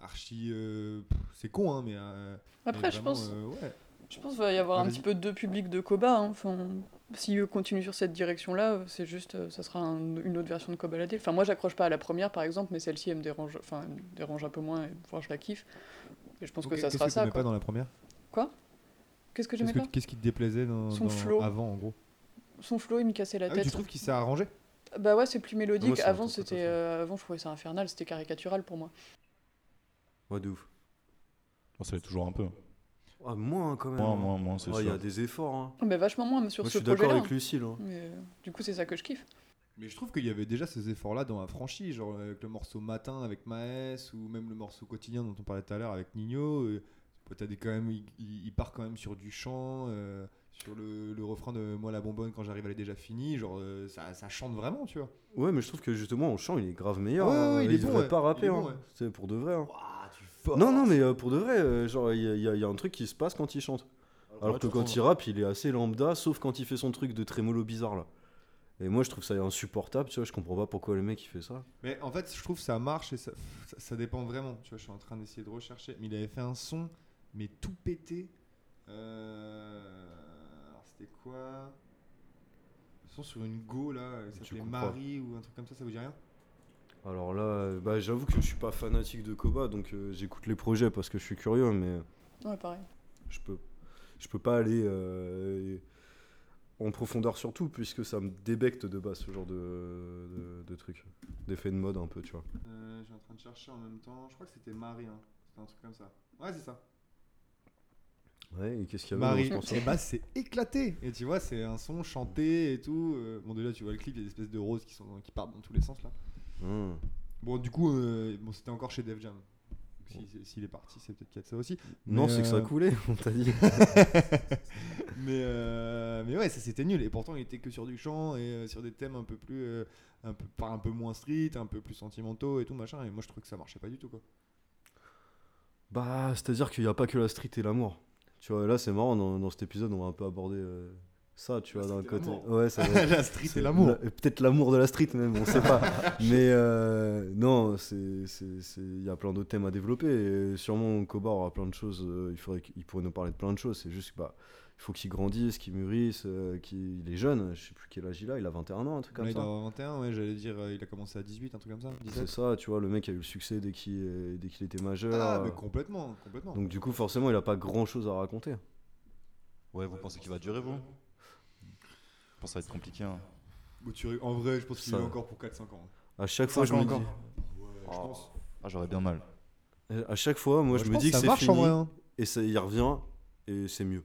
Archi. euh, c'est con, hein, mais. euh, Après, mais je pense, euh, ouais. je pense qu'il va y avoir un petit peu deux publics de Koba. hein. Enfin, si eux continuent sur cette direction-là, c'est juste, ça sera un- une autre version de Kobalade. Enfin, moi, j'accroche pas à la première, par exemple, mais celle-ci, elle me dérange, enfin, elle me dérange un peu moins. Et, enfin, je la kiffe. Et je pense que ça qu'est-ce sera tu ça. quoi. pas dans la première? Qu'est-ce que Qu'est-ce j'aimais pas Qu'est-ce qui te déplaisait dans, Son dans- flow. avant, en gros? Son flow, il me cassait la Ah oui, tête. tu trouves qu'il s'est arrangé? Bah ouais, c'est plus mélodique. Avant, c'était, euh, avant, je trouvais ça infernal. C'était caricatural pour moi. Ouais, de ouf. Bon, ça l'est toujours un peu. Ah, moins quand même. Moi, hein. moi, moi, c'est Ouais, Il y a des efforts. hein. Mais vachement moins sur Moi, je ce suis d'accord projet-là. avec Lucille. hein. Mais euh, du coup, c'est ça que je kiffe. Mais je trouve qu'il y avait déjà ces efforts-là dans la franchise, genre avec le morceau Matin avec Maes, ou même le morceau Quotidien dont on parlait tout à l'heure avec Nino. euh, des, quand même, il, il- il part quand même sur du chant, euh, sur le, le refrain de Moi la bonbonne quand j'arrive elle est déjà finie, genre euh, ça, ça chante vraiment, tu vois. Ouais, mais je trouve que justement, au chant, il est grave meilleur. Ouais, ouais, hein. ouais, il est bon, ouais. pas rapper. bon, hein. ouais. C'est pour de vrai. hein. Non, non, mais euh, pour de vrai, euh, genre, il y, a- il y a- il y a un truc qui se passe quand il chante. Alors Ouais, que quand il rappe, il est assez lambda, sauf quand il fait son truc de trémolo bizarre là. Et moi, je trouve ça insupportable, tu vois, je comprends pas pourquoi le mec il fait ça. Mais en fait, je trouve que ça marche et ça, ça, ça dépend vraiment. Tu vois, je suis en train d'essayer de rechercher. Mais il avait fait un son, mais tout pété. Euh... Alors, c'était quoi? Un son sur une go là, ça s'appelait. Marie ou un truc comme ça, ça vous dit rien? Alors là, euh, bah, j'avoue que je suis pas fanatique de Koba, donc euh, j'écoute les projets parce que je suis curieux, mais Ouais, pareil. je peux, je peux pas aller euh, en profondeur sur tout, puisque ça me débecte de base ce genre de, de, de truc. D'effet de mode un peu, tu vois. Euh, Je suis en train de chercher en même temps. Je crois que c'était Marie. Hein. C'était un truc comme ça. Ouais, c'est ça. Ouais, et qu'est-ce qu'il y avait Marie. Et bah, c'est éclaté. Et tu vois, c'est un son chanté et tout. Euh, Bon, déjà, tu vois le clip, il y a des espèces de roses qui, sont, qui partent dans tous les sens là. Hum. Bon, du coup, euh, bon, c'était encore chez Def Jam. Si- S'il est parti, c'est peut-être qu'il y a de ça aussi. Non, c'est que ça euh, a coulé, on t'a dit. mais, euh, mais ouais, ça c'était nul. Et pourtant, il était que sur du chant et euh, sur des thèmes un peu plus. euh, un, peu, pas un peu moins street, un peu plus sentimentaux et tout machin. Et moi, je trouve que ça marchait pas du tout quoi. Bah, c'est-à-dire qu'il n'y a pas que la street et l'amour. Tu vois, là, c'est marrant, dans, dans cet épisode, on va un peu aborder euh, ça, tu La vois, d'un côté. Ouais, ça la street et l'amour. la- Peut-être l'amour de la street même, on sait pas. Mais euh, non, il y a plein d'autres thèmes à développer. Et sûrement, Koba aura plein de choses. euh, il, faudrait qu'il pourrait nous parler de plein de choses. C'est juste que, bah, il faut qu'il grandisse, qu'il mûrisse, euh, qu'il il est jeune. Je sais plus quel âge il a. Il a 21 ans, un truc comme il ça. avoir 21, ouais, j'allais dire, euh, il a commencé à 18, un truc comme ça. C'est 17. ça, tu vois. Le mec a eu le succès dès qu'il euh, dès qu'il était majeur. Ah, euh, mais complètement, complètement. donc du coup, forcément, il a pas grand chose à raconter. Ouais, vous pensez qu'il va durer, vous? Je pense que ça va être compliqué. hein. Ri- En vrai, je pense qu'il Ça- est encore pour 4-5 ans. À chaque fois, je me dis, Ouais, je pense. Ah, j'aurais bien mal. à chaque fois, moi, Ouais, je, me dis que ça c'est marche fini en vrai. hein. et ça, il revient et c'est mieux.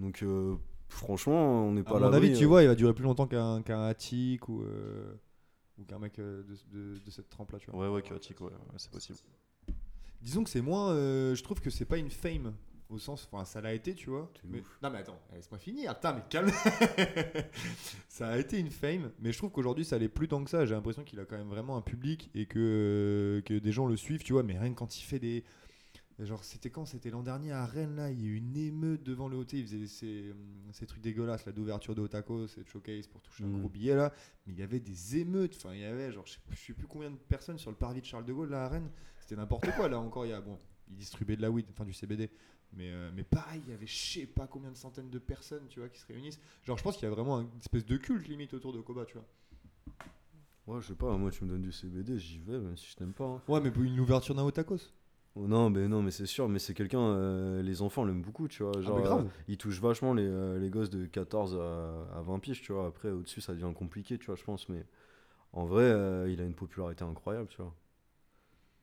Donc euh, franchement, on n'est pas À à mon avis, tu euh, vois, il va durer plus longtemps qu'un qu'un Attic ou, euh, ou qu'un mec de, de- de cette trempe-là, tu vois. Ouais, ouais, chaotique, ouais, ouais, c'est possible. Disons que c'est moins. euh, je trouve que c'est pas une fame. Au sens. Enfin, ça l'a été, tu vois. Mais, non, mais attends, laisse-moi finir. Putain, mais calme. ça a été une fame, mais je trouve qu'aujourd'hui, ça l'est plus tant que ça. J'ai l'impression qu'il a quand même vraiment un public et que, euh, que des gens le suivent, tu vois. Mais rien que quand il fait des. Genre, c'était quand? C'était l'an dernier à Rennes, là. Il y a eu une émeute devant le hôtel. Il faisait ces, hum, ces trucs dégueulasses, là, d'ouverture de Otako, cette showcase pour toucher un Mm. gros billet, là. Mais il y avait des émeutes. Enfin, il y avait, genre, je sais, je sais plus combien de personnes sur le parvis de Charles de Gaulle, là, à Rennes. C'était n'importe quoi, là encore. Il y a, bon, ils distribuaient de la weed, enfin du CBD. Mais, euh, mais pareil, il y avait je sais pas combien de centaines de personnes, tu vois, qui se réunissent. Genre, je pense qu'il y a vraiment une espèce de culte limite autour de Koba, tu vois. Ouais, je sais pas, moi tu me donnes du CBD, j'y vais, même si je t'aime pas. hein. Ouais, mais pour une ouverture d'un Otakos. Oh, non, mais non, mais c'est sûr, mais c'est quelqu'un, euh, les enfants l'aiment beaucoup, tu vois. Genre, mais grave. euh, il touche vachement les, euh, les gosses de 14 à, à 20 piges, tu vois. Après, au-dessus, ça devient compliqué, tu vois, je pense, mais en vrai, il a une popularité incroyable, tu vois.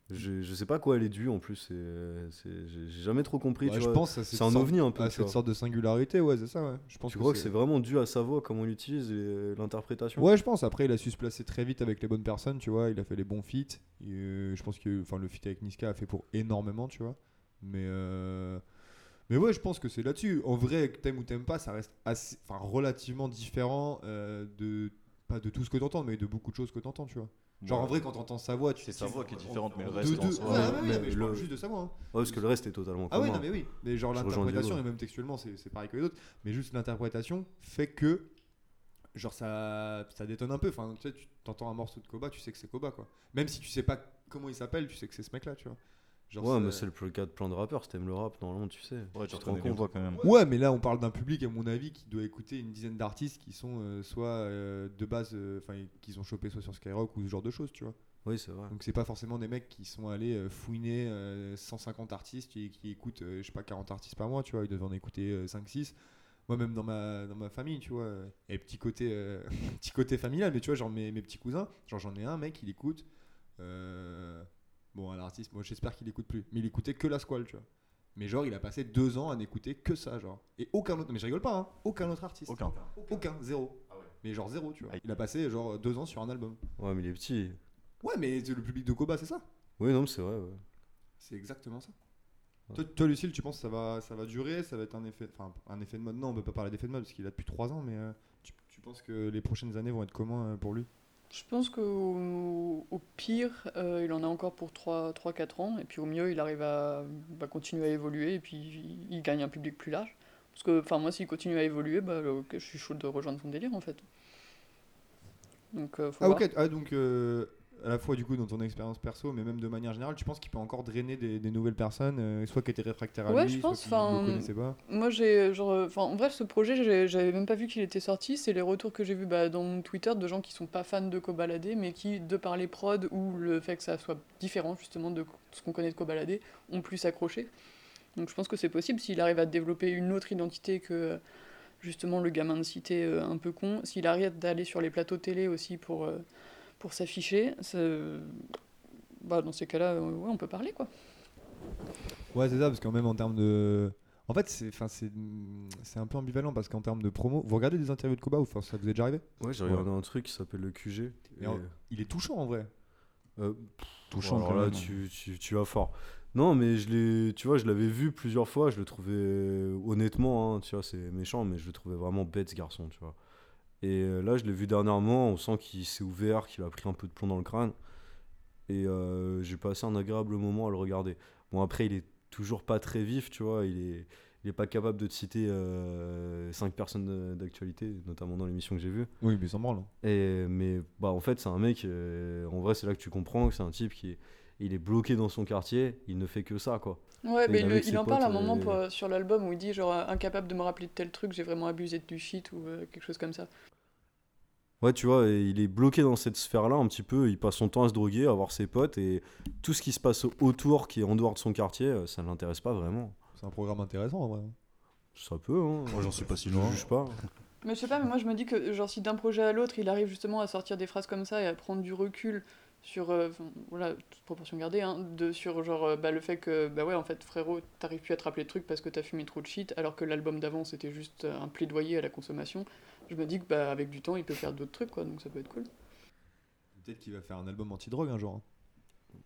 Je, je sais pas quoi elle est due en plus, j'ai jamais trop compris, Ouais, tu je vois. pense c'est un ovni un peu, à tu cette vois. sorte de singularité, ouais, c'est ça, ouais. Je pense Tu crois que c'est vraiment dû à sa voix, comment il l'utilise et l'interprétation? Ouais, je pense. Après, il a su se placer très vite avec les bonnes personnes, tu vois. Il a fait les bons feats. Et, euh, je pense que enfin, le feat avec Niska a fait pour énormément, tu vois. Mais, euh, mais ouais, je pense que c'est là-dessus. En vrai, t'aimes ou t'aimes pas, ça reste assez, relativement différent euh, de. Pas de tout ce que t'entends, mais de beaucoup de choses que t'entends, tu vois. Genre, en vrai, quand t'entends sa voix, tu C'est sa voix qui est différente, mais le de- reste, de- en soi, ouais, ouais. ouais, ouais, Mais mais je le- parle juste de sa voix. hein. Ouais, parce que le reste est totalement Ah oui, commun. non, mais oui. Mais genre l'interprétation, et même textuellement, c'est c'est pareil que les autres. Mais juste l'interprétation fait que, genre, ça, ça détonne un peu. Enfin, tu sais, tu t'entends un morceau de Koba, tu sais que c'est Koba, quoi. Même si tu sais pas comment il s'appelle, tu sais que c'est ce mec-là, tu vois. Genre, Ouais, mais c'est le le cas de plein de rappeurs, si t'aimes le rap, normalement, tu sais. Ouais, tu te rends compte. quand même. Ouais, mais là, on parle d'un public, à mon avis, qui doit écouter une dizaine d'artistes qui sont euh, soit euh, de base, euh, enfin, qu'ils ont chopé soit sur Skyrock ou ce genre de choses, tu vois. Oui, c'est vrai. Donc c'est pas forcément des mecs qui sont allés euh, fouiner euh, 150 artistes et qui écoutent, euh, je sais pas, 40 artistes par mois, tu vois, ils doivent en écouter 5-6. Moi même dans ma, dans ma famille, tu vois, euh, et petit côté, euh, petit côté familial, mais tu vois, genre mes, mes petits cousins, genre j'en ai un mec, il écoute, euh, bon un artiste, moi j'espère qu'il écoute plus, mais il écoutait que la squale, tu vois. Mais genre il a passé deux ans à n'écouter que ça, genre. Et aucun autre, mais je rigole pas, hein, aucun autre artiste. Aucun. Aucun, zéro. Mais genre zéro, tu vois. Il a passé genre deux ans sur un album. Ouais, mais il est petit. Ouais, mais c'est le public de Koba, c'est ça? Oui, non, mais c'est vrai, ouais. C'est exactement ça. Ouais. Toi, toi, Lucille, tu penses que ça va, ça va durer Ça va être un effet, enfin, un effet de mode? Non, on peut pas parler d'effet de mode parce qu'il a depuis 3 ans, mais euh, tu, tu penses que les prochaines années vont être comment euh, pour lui? Je pense qu'au au pire, euh, il en a encore pour 3-4 ans, et puis au mieux, il arrive à bah, continuer à évoluer, et puis il, il gagne un public plus large. Parce que, enfin, moi, s'il continue à évoluer, bah, je suis chaud de rejoindre son délire, en fait. Donc, euh, faut Ah, voir. ok. Ah, donc, euh, à la fois du coup dans ton expérience perso, mais même de manière générale, tu penses qu'il peut encore drainer des, des nouvelles personnes, euh, soit qui étaient réfractaires à Ouais, lui, je soit pense, qui ne connaissaient pas Moi, j'ai genre, enfin, en vrai, ce projet, j'avais même pas vu qu'il était sorti. C'est les retours que j'ai vus bah, dans mon Twitter de gens qui sont pas fans de Cobaladé, mais qui, de par les prods ou le fait que ça soit différent justement de ce qu'on connaît de Cobaladé, ont plus accroché. Donc, je pense que c'est possible s'il arrive à développer une autre identité que justement le gamin de cité euh, un peu con. S'il arrête d'aller sur les plateaux télé aussi pour euh, pour s'afficher, bah, dans ces cas-là, euh, ouais, on peut parler quoi. Ouais, c'est ça, parce qu'en même en termes de. En fait, c'est enfin, c'est c'est un peu ambivalent parce qu'en termes de promo, vous regardez des interviews de Koba ou enfin, ça vous est déjà arrivé? Ouais, j'ai Ouais. regardé un truc qui s'appelle le QG. Et et, en- Il est touchant en vrai. euh, Touchant alors là, tu, tu, tu vas fort. Non, mais je l'ai, tu vois, je l'avais vu plusieurs fois. Je le trouvais, honnêtement, hein, tu vois, c'est méchant, mais je le trouvais vraiment bête ce garçon, tu vois. Et euh, là, je l'ai vu dernièrement. On sent qu'il s'est ouvert, qu'il a pris un peu de plomb dans le crâne. Et euh, j'ai passé un agréable moment à le regarder. Bon, après, il est toujours pas très vif, tu vois. Il est, il est pas capable de te citer euh, cinq personnes euh, d'actualité, notamment dans l'émission que j'ai vue. Oui, mais sans branle. Et, mais bah, en fait, c'est un mec, euh, en vrai, c'est là que tu comprends que c'est un type qui est, il est bloqué dans son quartier, il ne fait que ça, quoi. Ouais, mais il, en parle à un moment euh, pour- euh, sur l'album où il dit genre incapable de me rappeler de tel truc, j'ai vraiment abusé du shit ou euh, quelque chose comme ça. Ouais, tu vois, il est bloqué dans cette sphère-là un petit peu. Il passe son temps à se droguer, à voir ses potes, et tout ce qui se passe autour, qui est en dehors de son quartier, ça ne l'intéresse pas vraiment. C'est un programme intéressant en vrai. Ça peut, hein. Moi, j'en suis pas si Je loin. juge pas. Mais je sais pas, mais moi je me dis que genre si d'un projet à l'autre il arrive justement à sortir des phrases comme ça et à prendre du recul sur, euh, voilà, toute proportion gardée, hein, de, sur genre euh, bah, le fait que bah ouais en fait frérot t'arrives plus à te rappeler de trucs parce que t'as fumé trop de shit alors que l'album d'avant c'était juste euh, un plaidoyer à la consommation. Je me dis que bah avec du temps il peut faire d'autres trucs quoi donc ça peut être cool. Peut-être qu'il va faire un album anti-drogue un jour. hein.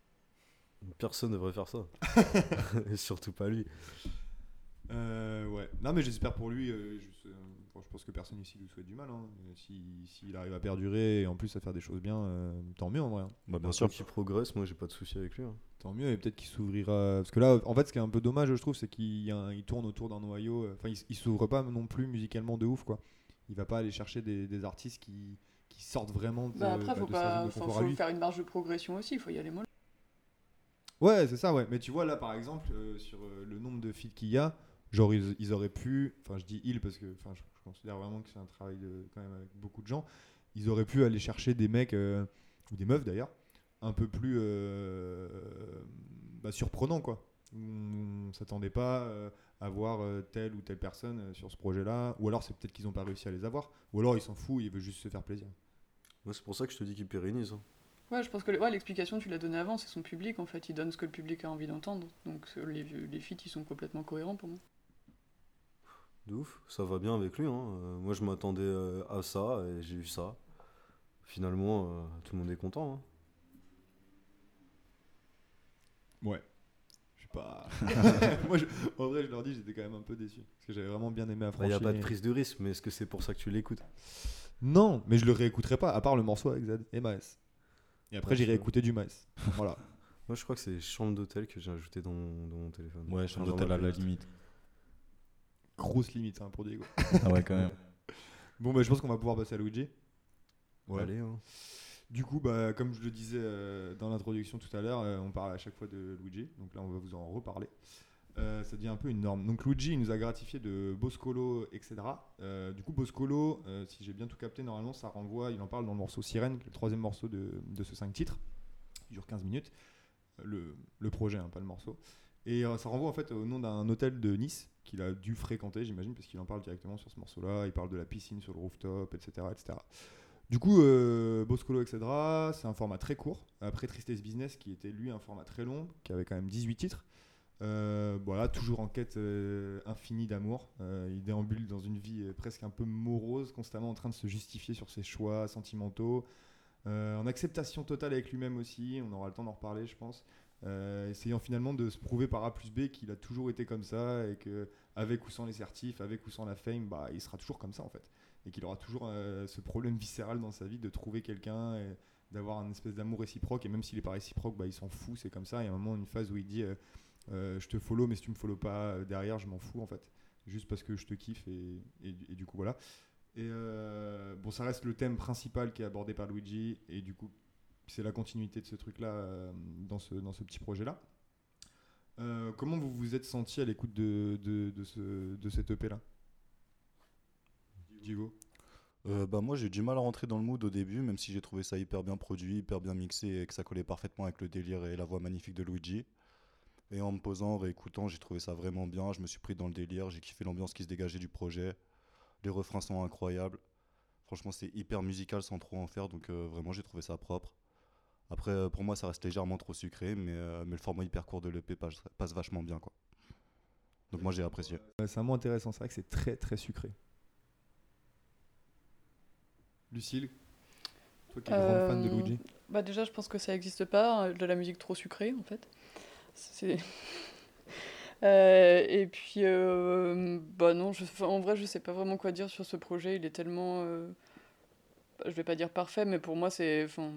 Personne ne devrait faire ça. et surtout pas lui. Euh, ouais. Non, mais j'espère pour lui. euh, je, je pense que personne ici lui souhaite du mal. hein. Euh, si- S'il arrive à perdurer et en plus à faire des choses bien, euh, tant mieux en vrai. hein. Bah, bien Bien sûr. qu'il progresse, moi j'ai pas de souci avec lui. hein. Tant mieux, et peut-être qu'il s'ouvrira. Parce que là, en fait, ce qui est un peu dommage, je trouve, c'est qu'il il tourne autour d'un noyau. euh, Enfin, il, s'ouvre pas non plus musicalement de ouf, quoi. Il va pas aller chercher des, des artistes qui, qui sortent vraiment de, Bah après bah, faut de sa pas, zone de enfin, confort à faut lui. faire une marge de progression aussi, il faut y aller mollo. Ouais, c'est ça, ouais. Mais tu vois, là, par exemple, euh, sur euh, le nombre de feats qu'il y a, genre, ils, ils auraient pu. Enfin, je dis ils parce que enfin, je, je considère vraiment que c'est un travail de, quand même avec beaucoup de gens. Ils auraient pu aller chercher des mecs, euh, ou des meufs d'ailleurs, un peu plus euh, bah, surprenants, quoi. On s'attendait pas euh, à voir telle ou telle personne sur ce projet-là. Ou alors, c'est peut-être qu'ils n'ont pas réussi à les avoir. Ou alors, ils s'en foutent, ils veulent juste se faire plaisir. Moi, c'est pour ça que je te dis qu'il pérennise. hein. Ouais, je pense que ouais, l'explication, tu l'as donnée avant, c'est son public en fait, il donne ce que le public a envie d'entendre. Donc les, les feats, ils sont complètement cohérents pour moi. De ouf, ça va bien avec lui. hein. Euh, moi je m'attendais euh, à ça et j'ai eu ça. Finalement, euh, tout le monde est content. hein. Ouais. Je suis pas. Moi, je- en vrai, je leur dis, j'étais quand même un peu déçu. Parce que j'avais vraiment bien aimé Il n'y affranchir. a pas de prise de risque, mais est-ce que c'est pour ça que tu l'écoutes? Non, mais je le réécouterai pas, à part le morceau avec Z et Maes. Et après, Ouais, j'irai écouter du Maes. voilà. Moi je crois que c'est chambre d'hôtel que j'ai ajouté dans, dans mon téléphone. Ouais, chambre dans d'hôtel à la limite. Grosse limite hein, pour Diego. Ah ouais, quand même. Bon, bah, je pense qu'on va pouvoir passer à Luigi. Allez, hein. Du coup, bah, comme je le disais euh, dans l'introduction tout à l'heure, euh, on parle à chaque fois de Luigi. Donc là, on va vous en reparler. Euh, ça devient un peu une norme. Donc Luigi, il nous a gratifié de Boscolo, etc. Euh, du coup, Boscolo, euh, si j'ai bien tout capté, normalement, ça renvoie, il en parle dans le morceau Sirène, qui est le troisième morceau de, de ce 5 titres. Il dure 15 minutes. Le, le projet, hein, pas le morceau. Et euh, ça renvoie en fait au nom d'un hôtel de Nice qu'il a dû fréquenter, j'imagine, parce qu'il en parle directement sur ce morceau-là. Il parle de la piscine sur le rooftop, etc. etc. Du coup, euh, Boscolo, etc., c'est un format très court. Après Tristesse Business, qui était lui un format très long, qui avait quand même 18 titres. Euh, voilà, toujours en quête infinie d'amour. Il déambule dans une vie presque un peu morose, constamment en train de se justifier sur ses choix sentimentaux. En acceptation totale avec lui-même aussi, on aura le temps d'en reparler, je pense. Euh, essayant finalement de se prouver par A plus B qu'il a toujours été comme ça et que avec ou sans les certifs, avec ou sans la fame, bah, il sera toujours comme ça en fait. Et qu'il aura toujours euh, ce problème viscéral dans sa vie de trouver quelqu'un et d'avoir un espèce d'amour réciproque. Et même s'il est pas réciproque, bah, il s'en fout, c'est comme ça. Il y a un moment, une phase où il dit euh, Je te follow, mais si tu me follow pas derrière, je m'en fous en fait. Juste parce que je te kiffe et, et, et du coup, voilà. Et bon, ça reste le thème principal qui est abordé par Luigi, et du coup, c'est la continuité de ce truc-là euh, dans, ce, petit projet-là. Euh, comment vous vous êtes senti à l'écoute de, de, de, ce, de cette EP-là Diego Euh, bah moi j'ai du mal à rentrer dans le mood au début, même si j'ai trouvé ça hyper bien produit, hyper bien mixé et que ça collait parfaitement avec le délire et la voix magnifique de Luigi. Et en me posant, en réécoutant, j'ai trouvé ça vraiment bien, je me suis pris dans le délire, j'ai kiffé l'ambiance qui se dégageait du projet. Les refrains sont incroyables. Franchement c'est hyper musical sans trop en faire, donc vraiment j'ai trouvé ça propre. Après euh, pour moi ça reste légèrement trop sucré, mais, euh, mais le format hyper court de l'EP passe, passe vachement bien quoi. Donc moi j'ai apprécié. Euh, C'est un mot intéressant, c'est vrai que c'est très très sucré. Lucille Toi qui es grande fan de Luigi Bah déjà, je pense que ça n'existe pas, euh, de la musique trop sucrée en fait. C'est. Euh, et puis, euh, bah non, je, en vrai, je sais pas vraiment quoi dire sur ce projet. Il est tellement, euh, je vais pas dire parfait, mais pour moi, c'est, enfin,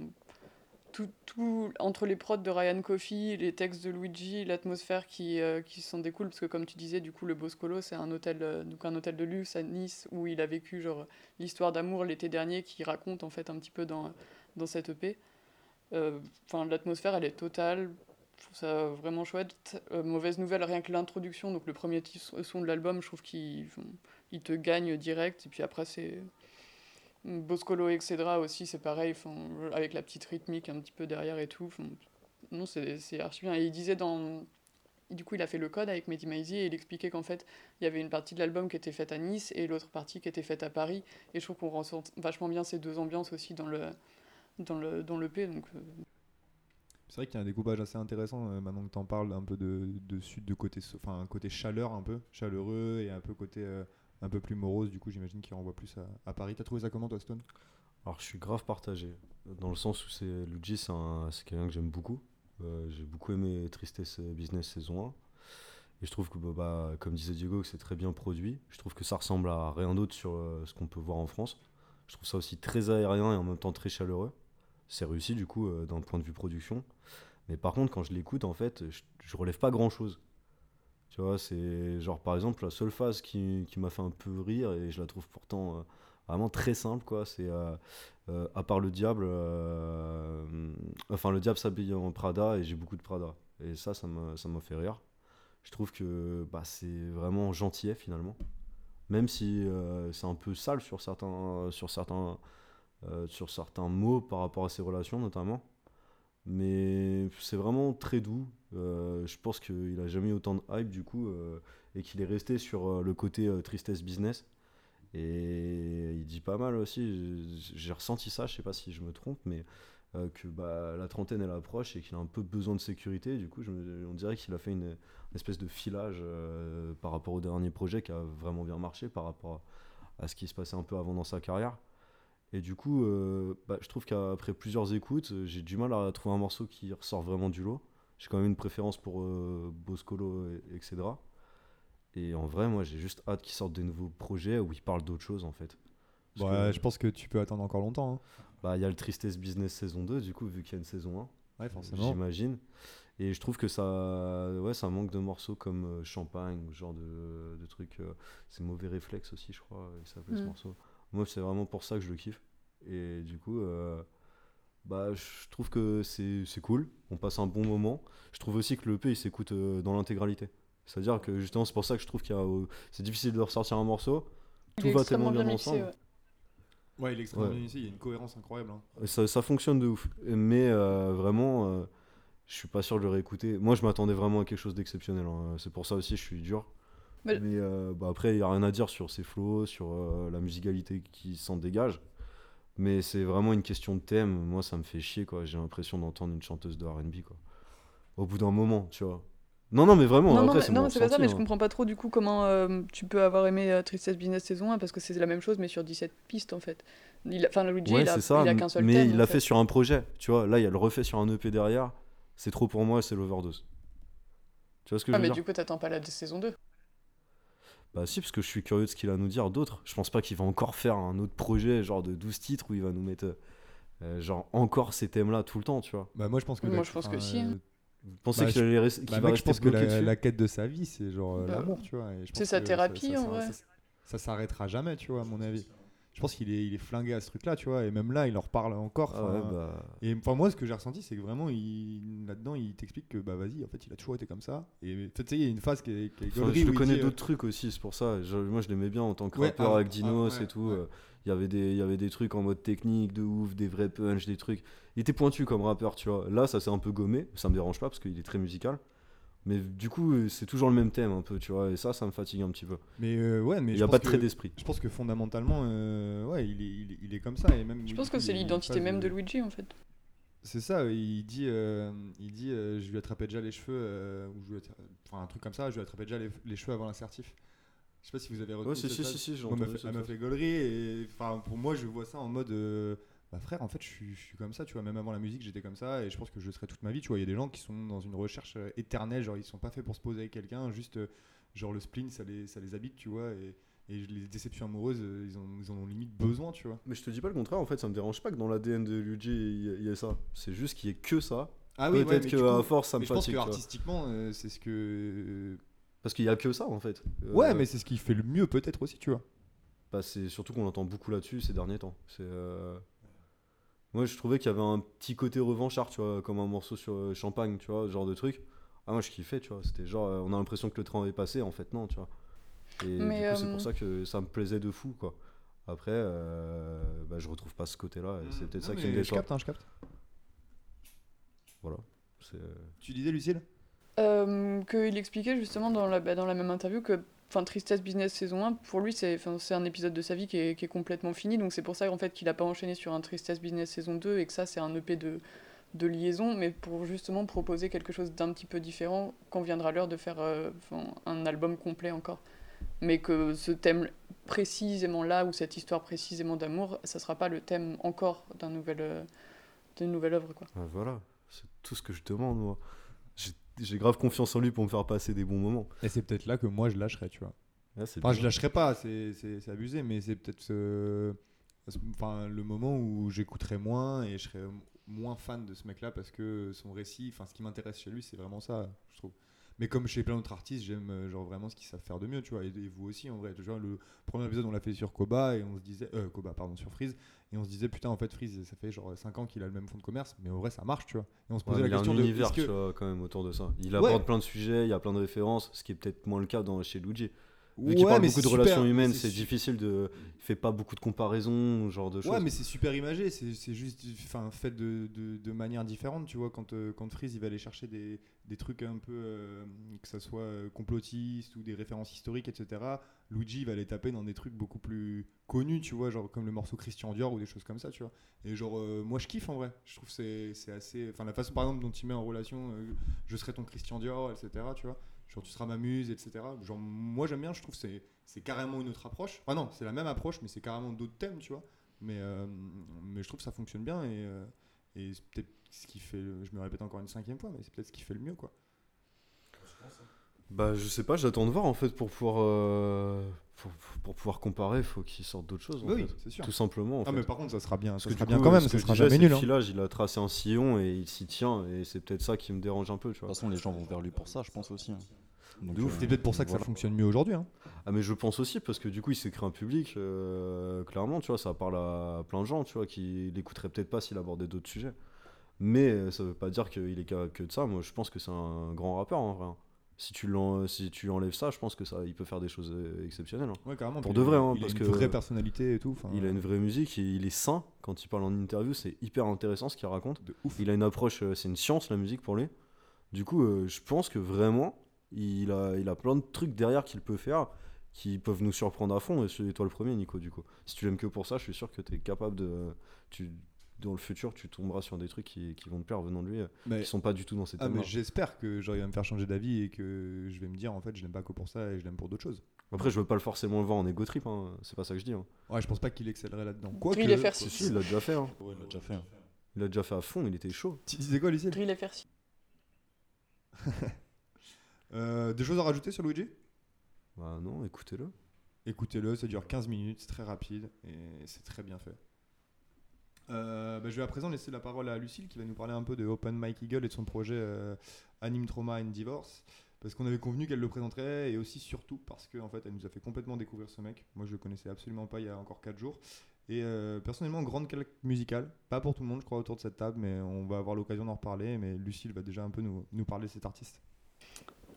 tout, tout entre les prods de Ryan Coffey, les textes de Luigi, l'atmosphère qui, euh, qui s'en découle, parce que comme tu disais, du coup, le Boscolo, c'est un hôtel, euh, donc un hôtel de luxe à Nice où il a vécu genre l'histoire d'amour l'été dernier, qui raconte en fait un petit peu dans dans cette EP. Euh, Enfin, l'atmosphère, elle est totale. trouve ça vraiment chouette. Mauvaise nouvelle, rien que l'introduction, donc le premier son de l'album, je trouve qu'il il te gagne direct. Et puis après, c'est. Boscolo et Excedra aussi, c'est pareil, avec la petite rythmique un petit peu derrière et tout. non, c'est archi bien. Et il disait dans. Du coup, il a fait le code avec Mehdi et il expliquait qu'en fait, il y avait une partie de l'album qui était faite à Nice et l'autre partie qui était faite à Paris. Et je trouve qu'on ressent vachement bien ces deux ambiances aussi dans le, dans le, dans P. Euh, C'est vrai qu'il y a un découpage assez intéressant euh, maintenant que tu en parles, un peu de, de sud, de côté, enfin côté chaleur un peu, chaleureux et un peu côté euh, un peu plus morose. Du coup, j'imagine qu'il renvoie plus à, à Paris. T'as trouvé ça comment, toi, Stone? Alors je suis grave partagé, dans le sens où c'est Luigi, c'est un- c'est quelqu'un que j'aime beaucoup. Euh, J'ai beaucoup aimé Tristesse Business saison 1. Et je trouve que, bah, bah, comme disait Diego, c'est très bien produit. Je trouve que ça ressemble à rien d'autre sur euh, ce qu'on peut voir en France. Je trouve ça aussi très aérien et en même temps très chaleureux. C'est réussi du coup euh, d'un point de vue production. Mais par contre, quand je l'écoute, en fait, je, je relève pas grand chose. Tu vois, c'est genre par exemple la seule phase qui, qui m'a fait un peu rire et je la trouve pourtant euh, vraiment très simple, quoi. C'est euh, euh, à part le diable, enfin le diable s'habille en Prada et j'ai beaucoup de Prada. Et ça, ça m'a fait rire. Je trouve que bah, c'est vraiment gentillet finalement. Même si c'est un peu sale sur certains, sur, certains, sur certains mots par rapport à ses relations notamment. Mais c'est vraiment très doux. Euh, je pense qu'il a jamais eu autant de hype du coup euh, et qu'il est resté sur euh, le côté tristesse business. Et il dit pas mal aussi, j'ai- ressenti ça, je sais pas si je me trompe, mais que bah, la trentaine elle approche et qu'il a un peu besoin de sécurité. Du coup, on dirait qu'il a fait une, espèce de filage par rapport au dernier projet qui a vraiment bien marché par rapport à ce qui se passait un peu avant dans sa carrière. Et du coup, euh, bah, je trouve qu'après plusieurs écoutes, euh, j'ai du mal à trouver un morceau qui ressort vraiment du lot. J'ai quand même une préférence pour euh, Boscolo, et, etc. Et en vrai, moi, j'ai juste hâte qu'ils sortent des nouveaux projets où ils parlent d'autres choses, en fait. Parce Ouais, que, je pense que tu peux attendre encore longtemps. hein. bah, il y a le Tristesse Business saison 2, du coup, vu qu'il y a une saison 1. Ouais, forcément. J'imagine. Et je trouve que ça, ouais, ça manque de morceaux comme euh, Champagne, ou ce genre de, de trucs. euh, c'est Mauvais Réflexe aussi, je crois, il s'appelait ce Mm. morceau. Moi, c'est vraiment pour ça que je le kiffe. Et du coup, euh, bah, je trouve que c'est c'est cool. On passe un bon moment. Je trouve aussi que le EP, il s'écoute euh, dans l'intégralité. C'est-à-dire que justement, c'est pour ça que je trouve qu'il y a, euh, c'est difficile de ressortir un morceau. Tout va tellement bien mixé, ensemble. ouais. Ouais, il est extrêmement Ouais. bien initié, il y a une cohérence incroyable. hein. Ça, ça fonctionne de ouf. Mais euh, vraiment, euh, je suis pas sûr de le réécouter. Moi, je m'attendais vraiment à quelque chose d'exceptionnel. hein. C'est pour ça aussi, je suis dur. Mais- Mais euh, bah, après, il n'y a rien à dire sur ses flows, sur euh, la musicalité qui s'en dégage. Mais c'est vraiment une question de thème. Moi, ça me fait chier. quoi. J'ai l'impression d'entendre une chanteuse de RB. quoi. Au bout d'un moment, tu vois. Non, non, mais vraiment, Non, non, après, mais, non, c'est pas ça, mais je hein. comprends pas trop du coup comment euh, tu peux avoir aimé Tristesse Business saison 1 parce que c'est la même chose mais sur 17 pistes en fait. Il Enfin, Luigi, Ouais, il a, ça. il a qu'un seul mais thème. il en l'a fait sur un projet. Tu vois, là, il y a le refait sur un EP derrière. C'est trop pour moi, c'est l'overdose. Tu vois ce que Ah, je veux mais dire du coup, t'attends pas la saison 2. Bah si, parce que je suis curieux de ce qu'il a à nous dire d'autres. Je pense pas qu'il va encore faire un autre projet, genre de 12 titres, où il va nous mettre euh, genre encore ces thèmes-là tout le temps, tu vois. Bah, moi, je pense que. Moi, je pense que si, hein. Vous pensez Bah, qu'il je- allait rester- qu'il bah, va mec, je rester pense que la, quête de sa vie, c'est genre euh, Bah, l'amour, tu vois. c'est sa thérapie, ça, en ça- vrai. Ça, ça s'arrêtera jamais, tu vois, à mon avis. Je pense qu'il est, il est flingué à ce truc-là, tu vois. Et même là, il en reparle encore. Ah ouais, bah... Et enfin, moi, ce que j'ai ressenti, c'est que vraiment, là-dedans, il t'explique que, bah, vas-y, en fait, il a toujours été comme ça. Et tu sais, il y a une phase qui est, qui est Enfin, gaulerie je connais euh, d'autres trucs aussi, c'est pour ça. Je- moi, je l'aimais bien en tant que Ouais, rappeur ah, avec Dinos ah, ouais, et tout. euh, Il y avait des, il y avait des trucs en mode technique de ouf, des vrais punch, des trucs. Il était pointu comme rappeur, tu vois. Là, ça s'est un peu gommé. Ça me dérange pas parce qu'il est très musical. Mais du coup, euh, c'est toujours le même thème un peu, tu vois. Et ça, ça me fatigue un petit peu. Mais euh, ouais, mais Il n'y a pas de trait d'esprit. Je pense que fondamentalement, euh, ouais, il est, il, est, il est comme ça. Et même, Je pense que c'est l'identité même de Luigi en fait. C'est ça, il dit, euh, il dit euh, je lui attrapais déjà les cheveux, euh, ou je lui enfin un truc comme ça, je lui attrapais déjà les, les cheveux avant l'assertif. Je sais pas si vous avez retenu Ouais, si, si, phase. si, si, j'ai elle m'a entendu fait, elle cette m'a fait gaulerie et enfin pour moi je vois ça en mode euh, bah frère en fait je suis, je suis comme ça tu vois même avant la musique j'étais comme ça et je pense que je serai toute ma vie tu vois il y a des gens qui sont dans une recherche euh, éternelle genre ils sont pas faits pour se poser avec quelqu'un juste euh, genre le spleen ça les, ça les habite tu vois et, et les déceptions amoureuses euh, ils, en, ils en ont limite besoin tu vois Mais je te dis pas le contraire, en fait, ça me dérange pas que dans l'ADN de Luigi, il y y ait ça. C'est juste qu'il y ait que ça. ah Peut-être que à force, ça me mais je pense fatigue. que artistiquement euh, c'est ce que Parce qu'il y a que ça, en fait. Euh, Ouais, mais c'est ce qui fait le mieux peut-être aussi, tu vois. bah, c'est surtout qu'on entend beaucoup là-dessus ces derniers temps. C'est. euh, Moi, je trouvais qu'il y avait un petit côté revanchard, tu vois, comme un morceau sur euh, Champagne, tu vois, ce genre de truc. Ah, moi, je kiffais, tu vois. C'était genre, euh, on a l'impression que le train est passé, en fait, non, tu vois. Et Mais, du coup, c'est euh, pour ça que ça me plaisait de fou, quoi. Après, euh, bah, je retrouve pas ce côté-là, et c'est peut-être Non, ça qui me Je déçoit. capte, hein, je capte. Voilà. C'est, euh, Tu disais, Lucille? Euh, qu'il expliquait justement dans la, bah, dans la même interview que enfin, Tristesse Business saison 1, pour lui, c'est un épisode de sa vie qui est, qui est complètement fini. Donc c'est pour ça en fait, qu'il n'a pas enchaîné sur un Tristesse Business saison 2 et que ça, c'est un EP de, de liaison, mais pour justement proposer quelque chose d'un petit peu différent quand viendra l'heure de faire euh, un album complet encore. Mais que ce thème précisément là, ou cette histoire précisément d'amour, ça sera pas le thème encore d'un nouvel, euh, d'une nouvelle œuvre. Quoi. ah, voilà, c'est tout ce que je demande, moi. J'ai- grave confiance en lui pour me faire passer des bons moments. Et c'est peut-être là que moi je lâcherai, tu vois. C'est Enfin, je lâcherai pas, c'est abusé, mais c'est peut-être enfin, le moment où j'écouterai moins et je serai moins fan de ce mec-là parce que son récit, enfin, ce qui m'intéresse chez lui, c'est vraiment ça, je trouve. Mais comme chez plein d'autres artistes, j'aime euh, genre vraiment ce qu'ils savent faire de mieux, tu vois. Et, et vous aussi, en vrai. Tu vois, le premier épisode, on l'a fait sur Koba et on se disait, euh, Koba, pardon, sur Freeze, et on se disait, putain, en fait, Freeze, ça fait genre 5 ans qu'il a le même fond de commerce, mais en vrai, ça marche, tu vois. Et on se Ouais, posait mais il y la a un question de. univers, est-ce que- tu vois, quand même, autour de ça. Il Ouais. aborde plein de sujets, il y a plein de références, ce qui est peut-être moins le cas dans, chez Luigi. Vu Ouais, qu'il parle mais beaucoup de super, relations humaines, c'est difficile de. Il fait pas beaucoup de comparaisons, genre de choses. Ouais, mais c'est super imagé, c'est c'est juste enfin, fait de, de, de manière différente, tu vois. Quand, euh, quand Freeze il va aller chercher des, des trucs un peu, euh, que ça soit euh, complotiste ou des références historiques, etc., Luigi il va les taper dans des trucs beaucoup plus connus, tu vois, genre comme le morceau Christian Dior ou des choses comme ça, tu vois. Et genre, euh, moi je kiffe en vrai, je trouve que c'est c'est assez. Enfin, la façon par exemple dont il met en relation je serai ton Christian Dior, etc., tu vois. Genre, tu seras ma muse, etc. Genre, moi j'aime bien, je trouve c'est c'est carrément une autre approche. Enfin, non, c'est la même approche, mais c'est carrément d'autres thèmes, tu vois. Mais, euh, mais je trouve que ça fonctionne bien et, euh, et c'est peut-être ce qui fait. Je me répète encore une cinquième fois, mais c'est peut-être ce qui fait le mieux, quoi. Bah, je sais pas, j'attends de voir en fait pour pouvoir. euh, Pour, pour pouvoir comparer, il faut qu'il sorte d'autres choses. en oui, c'est sûr. Tout simplement. En Ah, fait. mais par contre, ça sera bien, Parce ça que sera bien coup, quand même, ce ça que je sera jamais nul. le hein. filage, il a tracé un sillon et il s'y tient, et c'est peut-être ça qui me dérange un peu, tu De vois. toute façon, les gens vont vers lui pour ça, je pense aussi. hein. Donc, De ouf. euh, C'est peut-être pour ça que ça fonctionne mieux aujourd'hui. Hein. Ah mais je pense aussi parce que du coup il s'est créé un public euh, clairement tu vois ça parle à plein de gens tu vois qui l'écouteraient peut-être pas s'il abordait d'autres sujets mais ça veut pas dire qu'il est que, que de ça moi je pense que c'est un grand rappeur en vrai hein. Si tu si tu enlèves ça je pense que ça il peut faire des choses euh, exceptionnelles hein. Ouais, carrément. Pour de il a- vrai, hein, il a parce une que- vraie personnalité et tout. il a une vraie musique et il est sain quand il parle en interview c'est hyper intéressant ce qu'il raconte de ouf. il a une approche euh, c'est une science la musique pour lui du coup euh, je pense que vraiment il a, il a plein de trucs derrière qu'il peut faire qui peuvent nous surprendre à fond et c'est toi le premier Nico du coup si tu l'aimes que pour ça je suis sûr que tu es capable de tu, dans le futur tu tomberas sur des trucs qui, qui vont te plaire venant de lui euh, Mais- qui sont pas du tout dans ces Ah, mais j'espère que genre, il va me faire changer d'avis et que je vais me dire en fait je l'aime pas que pour ça et je l'aime pour d'autres choses. après je veux pas le forcément le voir en ego trip hein, c'est pas ça que je dis hein. Ouais, je pense pas qu'il excellerait là-dedans. Drill et faire si si il l'a déjà fait hein. Ouais, il l'a déjà fait. hein. il l'a déjà fait à fond il était chaud Tu disais quoi, Lucille? Drill FR6. Euh, Des choses à rajouter sur Luigi? Bah non écoutez-le Écoutez-le, ça dure 15 minutes, c'est très rapide et c'est très bien fait. Euh, bah, je vais à présent laisser la parole à Lucille qui va nous parler un peu de Open Mike Eagle et de son projet euh, Anime Trauma and Divorce. Parce qu'on avait convenu qu'elle le présenterait et aussi surtout parce qu'en fait elle nous a fait complètement découvrir ce mec. Moi je le connaissais absolument pas il y a encore 4 jours. Et euh, personnellement, grande claque musicale. Pas pour tout le monde, je crois, autour de cette table, mais on va avoir l'occasion d'en reparler. Mais Lucille va déjà un peu nous, nous parler de cet artiste.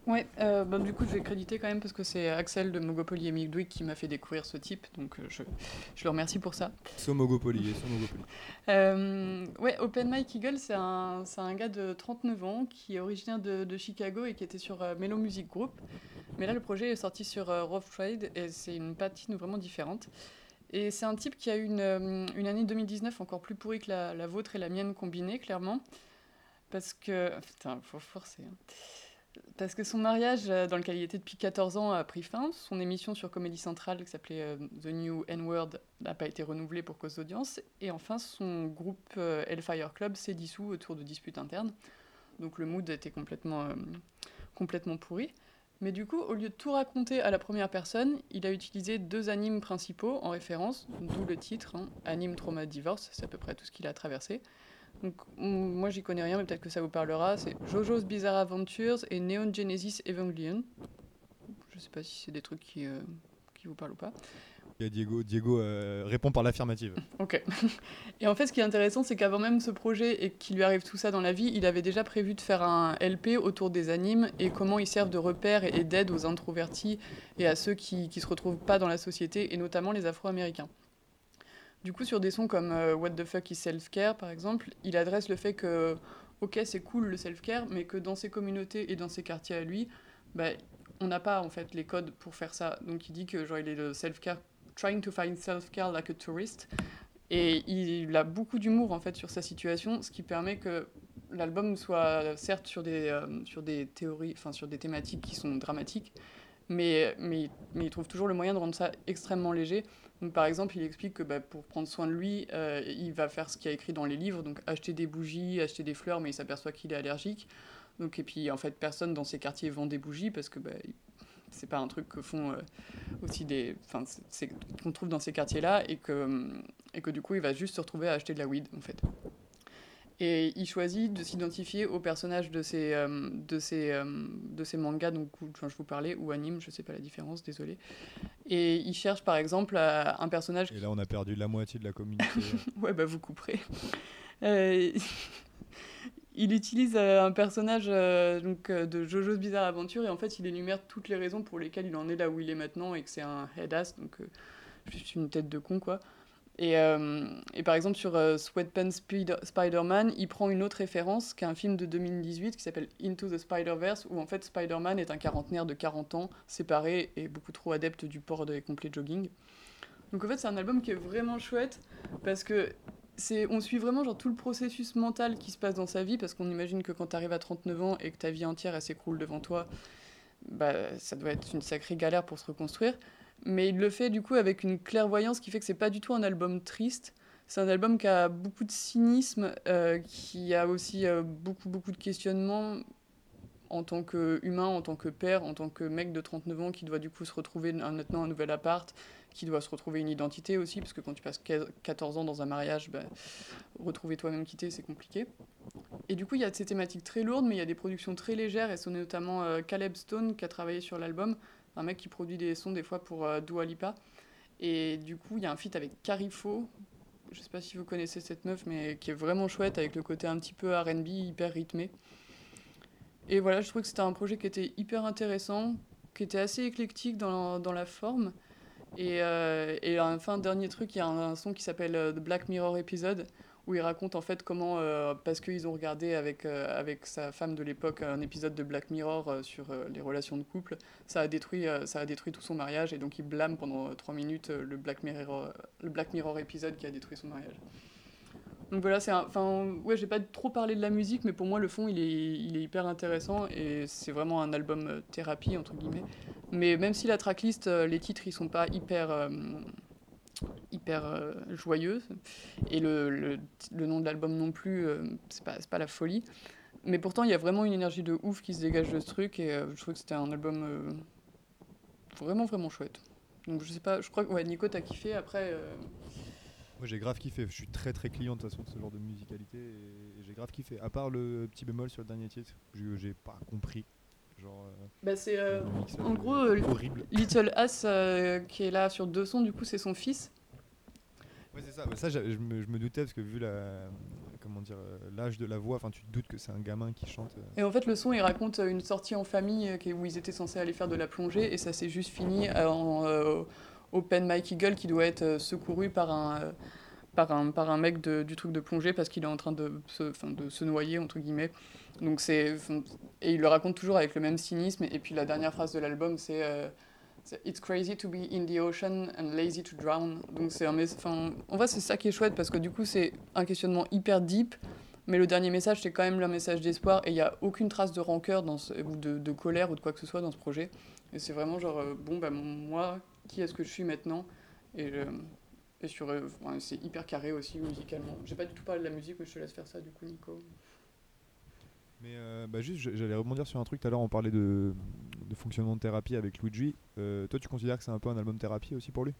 Ouais, euh, bah, du coup, je vais créditer quand même parce que c'est Axel de Mogopoly et Milkdwick qui m'a fait découvrir ce type, donc euh, je, je le remercie pour ça. Somogopoly et Somogopoly. Euh, ouais, Open Mike Eagle, c'est un, un gars de 39 ans qui est originaire de, de Chicago et qui était sur euh, Mellow Music Group. Mais là, le projet est sorti sur euh, Rough Trade et c'est une patine vraiment différente. Et c'est un type qui a eu une, une année 2019 encore plus pourrie que la, la vôtre et la mienne combinées, clairement. Parce que. Putain, faut forcer. hein. Parce que son mariage, euh, dans lequel il était depuis 14 ans, a pris fin. Son émission sur Comédie Centrale, qui s'appelait euh, The New N-Word, n'a pas été renouvelée pour cause d'audience. Et enfin, son groupe euh, Hellfire Club s'est dissous autour de disputes internes. Donc le mood était complètement, complètement pourri. Mais du coup, au lieu de tout raconter à la première personne, il a utilisé deux animes principaux en référence, d'où le titre, hein, Anime Trauma Divorce, c'est à peu près tout ce qu'il a traversé. Donc on- moi j'y connais rien, mais peut-être que ça vous parlera. C'est JoJo's Bizarre Adventures et Neon Genesis Evangelion. Je sais pas si c'est des trucs qui, euh, qui vous parlent ou pas. Diego, Diego euh, répond par l'affirmative. Ok. Et en fait, ce qui est intéressant, c'est qu'avant même ce projet et qu'il lui arrive tout ça dans la vie, il avait déjà prévu de faire un LP autour des animes et comment ils servent de repère et d'aide aux introvertis et à ceux qui ne se retrouvent pas dans la société, et notamment les Afro-Américains. Du coup, sur des sons comme euh, What the fuck is self-care, par exemple, il adresse le fait que, ok, c'est cool le self-care, mais que dans ses communautés et dans ses quartiers à lui, bah, on n'a pas en fait les codes pour faire ça. Donc il dit que genre il est le self-care, trying to find self-care like a tourist. Et il a beaucoup d'humour en fait sur sa situation, ce qui permet que l'album soit certes sur des, euh, sur des théories, enfin sur des thématiques qui sont dramatiques, mais, mais, mais il trouve toujours le moyen de rendre ça extrêmement léger. Donc, par exemple, il explique que bah, pour prendre soin de lui, euh, il va faire ce qu'il y a écrit dans les livres, donc acheter des bougies, acheter des fleurs, mais il s'aperçoit qu'il est allergique. Donc, et puis en fait, personne dans ces quartiers vend des bougies parce que bah, c'est pas un truc que font euh, aussi des. Enfin, qu'on trouve dans ces quartiers-là et que, et que du coup, il va juste se retrouver à acheter de la weed en fait. Et il choisit de s'identifier aux personnages de ces, euh, de ces, euh, de ces mangas donc, où enfin, je vous parlais, ou animes, je sais pas la différence, désolé. Et il cherche par exemple un personnage. Et là, on a perdu la moitié de la communauté. ouais, bah vous couperez. Euh, il utilise un personnage donc, de Jojo's Bizarre Adventure et en fait il énumère toutes les raisons pour lesquelles il en est là où il est maintenant et que c'est un head-ass, donc juste une tête de con quoi. Et, euh, et par exemple sur euh, Sweatpants Spider- Spider-Man, il prend une autre référence qui est un film de 2018 qui s'appelle Into the Spider-Verse où en fait Spider-Man est un quarantenaire de 40 ans, séparé et beaucoup trop adepte du port des complets jogging. Donc en fait c'est un album qui est vraiment chouette parce que c'est, on suit vraiment genre tout le processus mental qui se passe dans sa vie, parce qu'on imagine que quand tu arrives à 39 ans et que ta vie entière s'écroule devant toi, bah, ça doit être une sacrée galère pour se reconstruire. Mais il le fait du coup avec une clairvoyance qui fait que c'est pas du tout un album triste. C'est un album qui a beaucoup de cynisme, euh, qui a aussi euh, beaucoup beaucoup de questionnements en tant qu'humain, en tant que père, en tant que mec de 39 ans qui doit du coup se retrouver maintenant un nouvel appart, qui doit se retrouver une identité aussi, parce que quand tu passes 14 ans dans un mariage, bah, retrouver toi-même quitté, c'est compliqué. Et du coup, il y a ces thématiques très lourdes, mais il y a des productions très légères, et c'est notamment euh, Caleb Stone qui a travaillé sur l'album, un mec qui produit des sons des fois pour euh, Dua Lipa. Et du coup, il y a un feat avec Carifo, je sais pas si vous connaissez cette meuf, mais qui est vraiment chouette, avec le côté un petit peu RB, hyper rythmé. Et voilà, je trouve que c'était un projet qui était hyper intéressant, qui était assez éclectique dans, dans la forme. Et, euh, et enfin, dernier truc, il y a un, un son qui s'appelle euh, The Black Mirror Episode, où il raconte en fait comment, euh, parce qu'ils ont regardé avec, euh, avec sa femme de l'époque un épisode de Black Mirror euh, sur les relations de couple, ça a, détruit, ça a détruit tout son mariage, et donc il blâme pendant trois minutes le, Black Mirror, le Black Mirror épisode qui a détruit son mariage. Donc voilà, c'est enfin ouais, j'ai pas trop parlé de la musique, mais pour moi le fond il est, il est hyper intéressant et c'est vraiment un album thérapie entre guillemets. Mais même si la tracklist, les titres ils sont pas hyper hyper euh, joyeux et le, le, nom de l'album non plus, euh, c'est pas pas la folie. Mais pourtant il y a vraiment une énergie de ouf qui se dégage de ce truc et euh, je trouve que c'était un album euh, vraiment vraiment chouette. Donc je sais pas, je crois que ouais, Nico t'as kiffé après. Moi j'ai grave kiffé, je suis très très client de toute façon de ce genre de musicalité et, j'ai grave kiffé. À part le petit bémol sur le dernier titre, j'ai pas compris. Genre, euh, bah c'est euh, en gros, euh, horrible. Little Us, euh, qui est là sur deux sons, du coup, c'est son fils. Ouais, c'est ça, Bah, ça je, me, je me doutais parce que vu la comment dire l'âge de la voix, enfin tu te doutes que c'est un gamin qui chante. euh. Et en fait, le son, il raconte une sortie en famille euh, où ils étaient censés aller faire de la plongée, et ça s'est juste fini euh, en euh, Open Mike Eagle qui doit être euh, secouru par un, euh, par un, par un mec de- du truc de plongée parce qu'il est en train de se, de se noyer, entre guillemets. Donc c'est, et il le raconte toujours avec le même cynisme. Et puis la dernière phrase de l'album, c'est euh, It's crazy to be in the ocean and lazy to drown. Donc c'est un enfin, en vrai, c'est ça qui est chouette parce que du coup, c'est un questionnement hyper deep. Mais le dernier message, c'est quand même le message d'espoir et il n'y a aucune trace de rancœur dans ou de, de colère ou de quoi que ce soit dans ce projet. Et c'est vraiment genre, euh, bon, bah, moi, qui est-ce que je suis maintenant? Euh, et sur, euh, enfin, c'est hyper carré aussi musicalement. J'ai pas du tout parlé de la musique, mais je te laisse faire ça du coup, Nico. Mais euh, bah juste, j'allais rebondir sur un truc. Tout à l'heure, on parlait de, de fonctionnement de thérapie avec Luigi. Euh, toi, tu considères que c'est un peu un album thérapie aussi pour lui?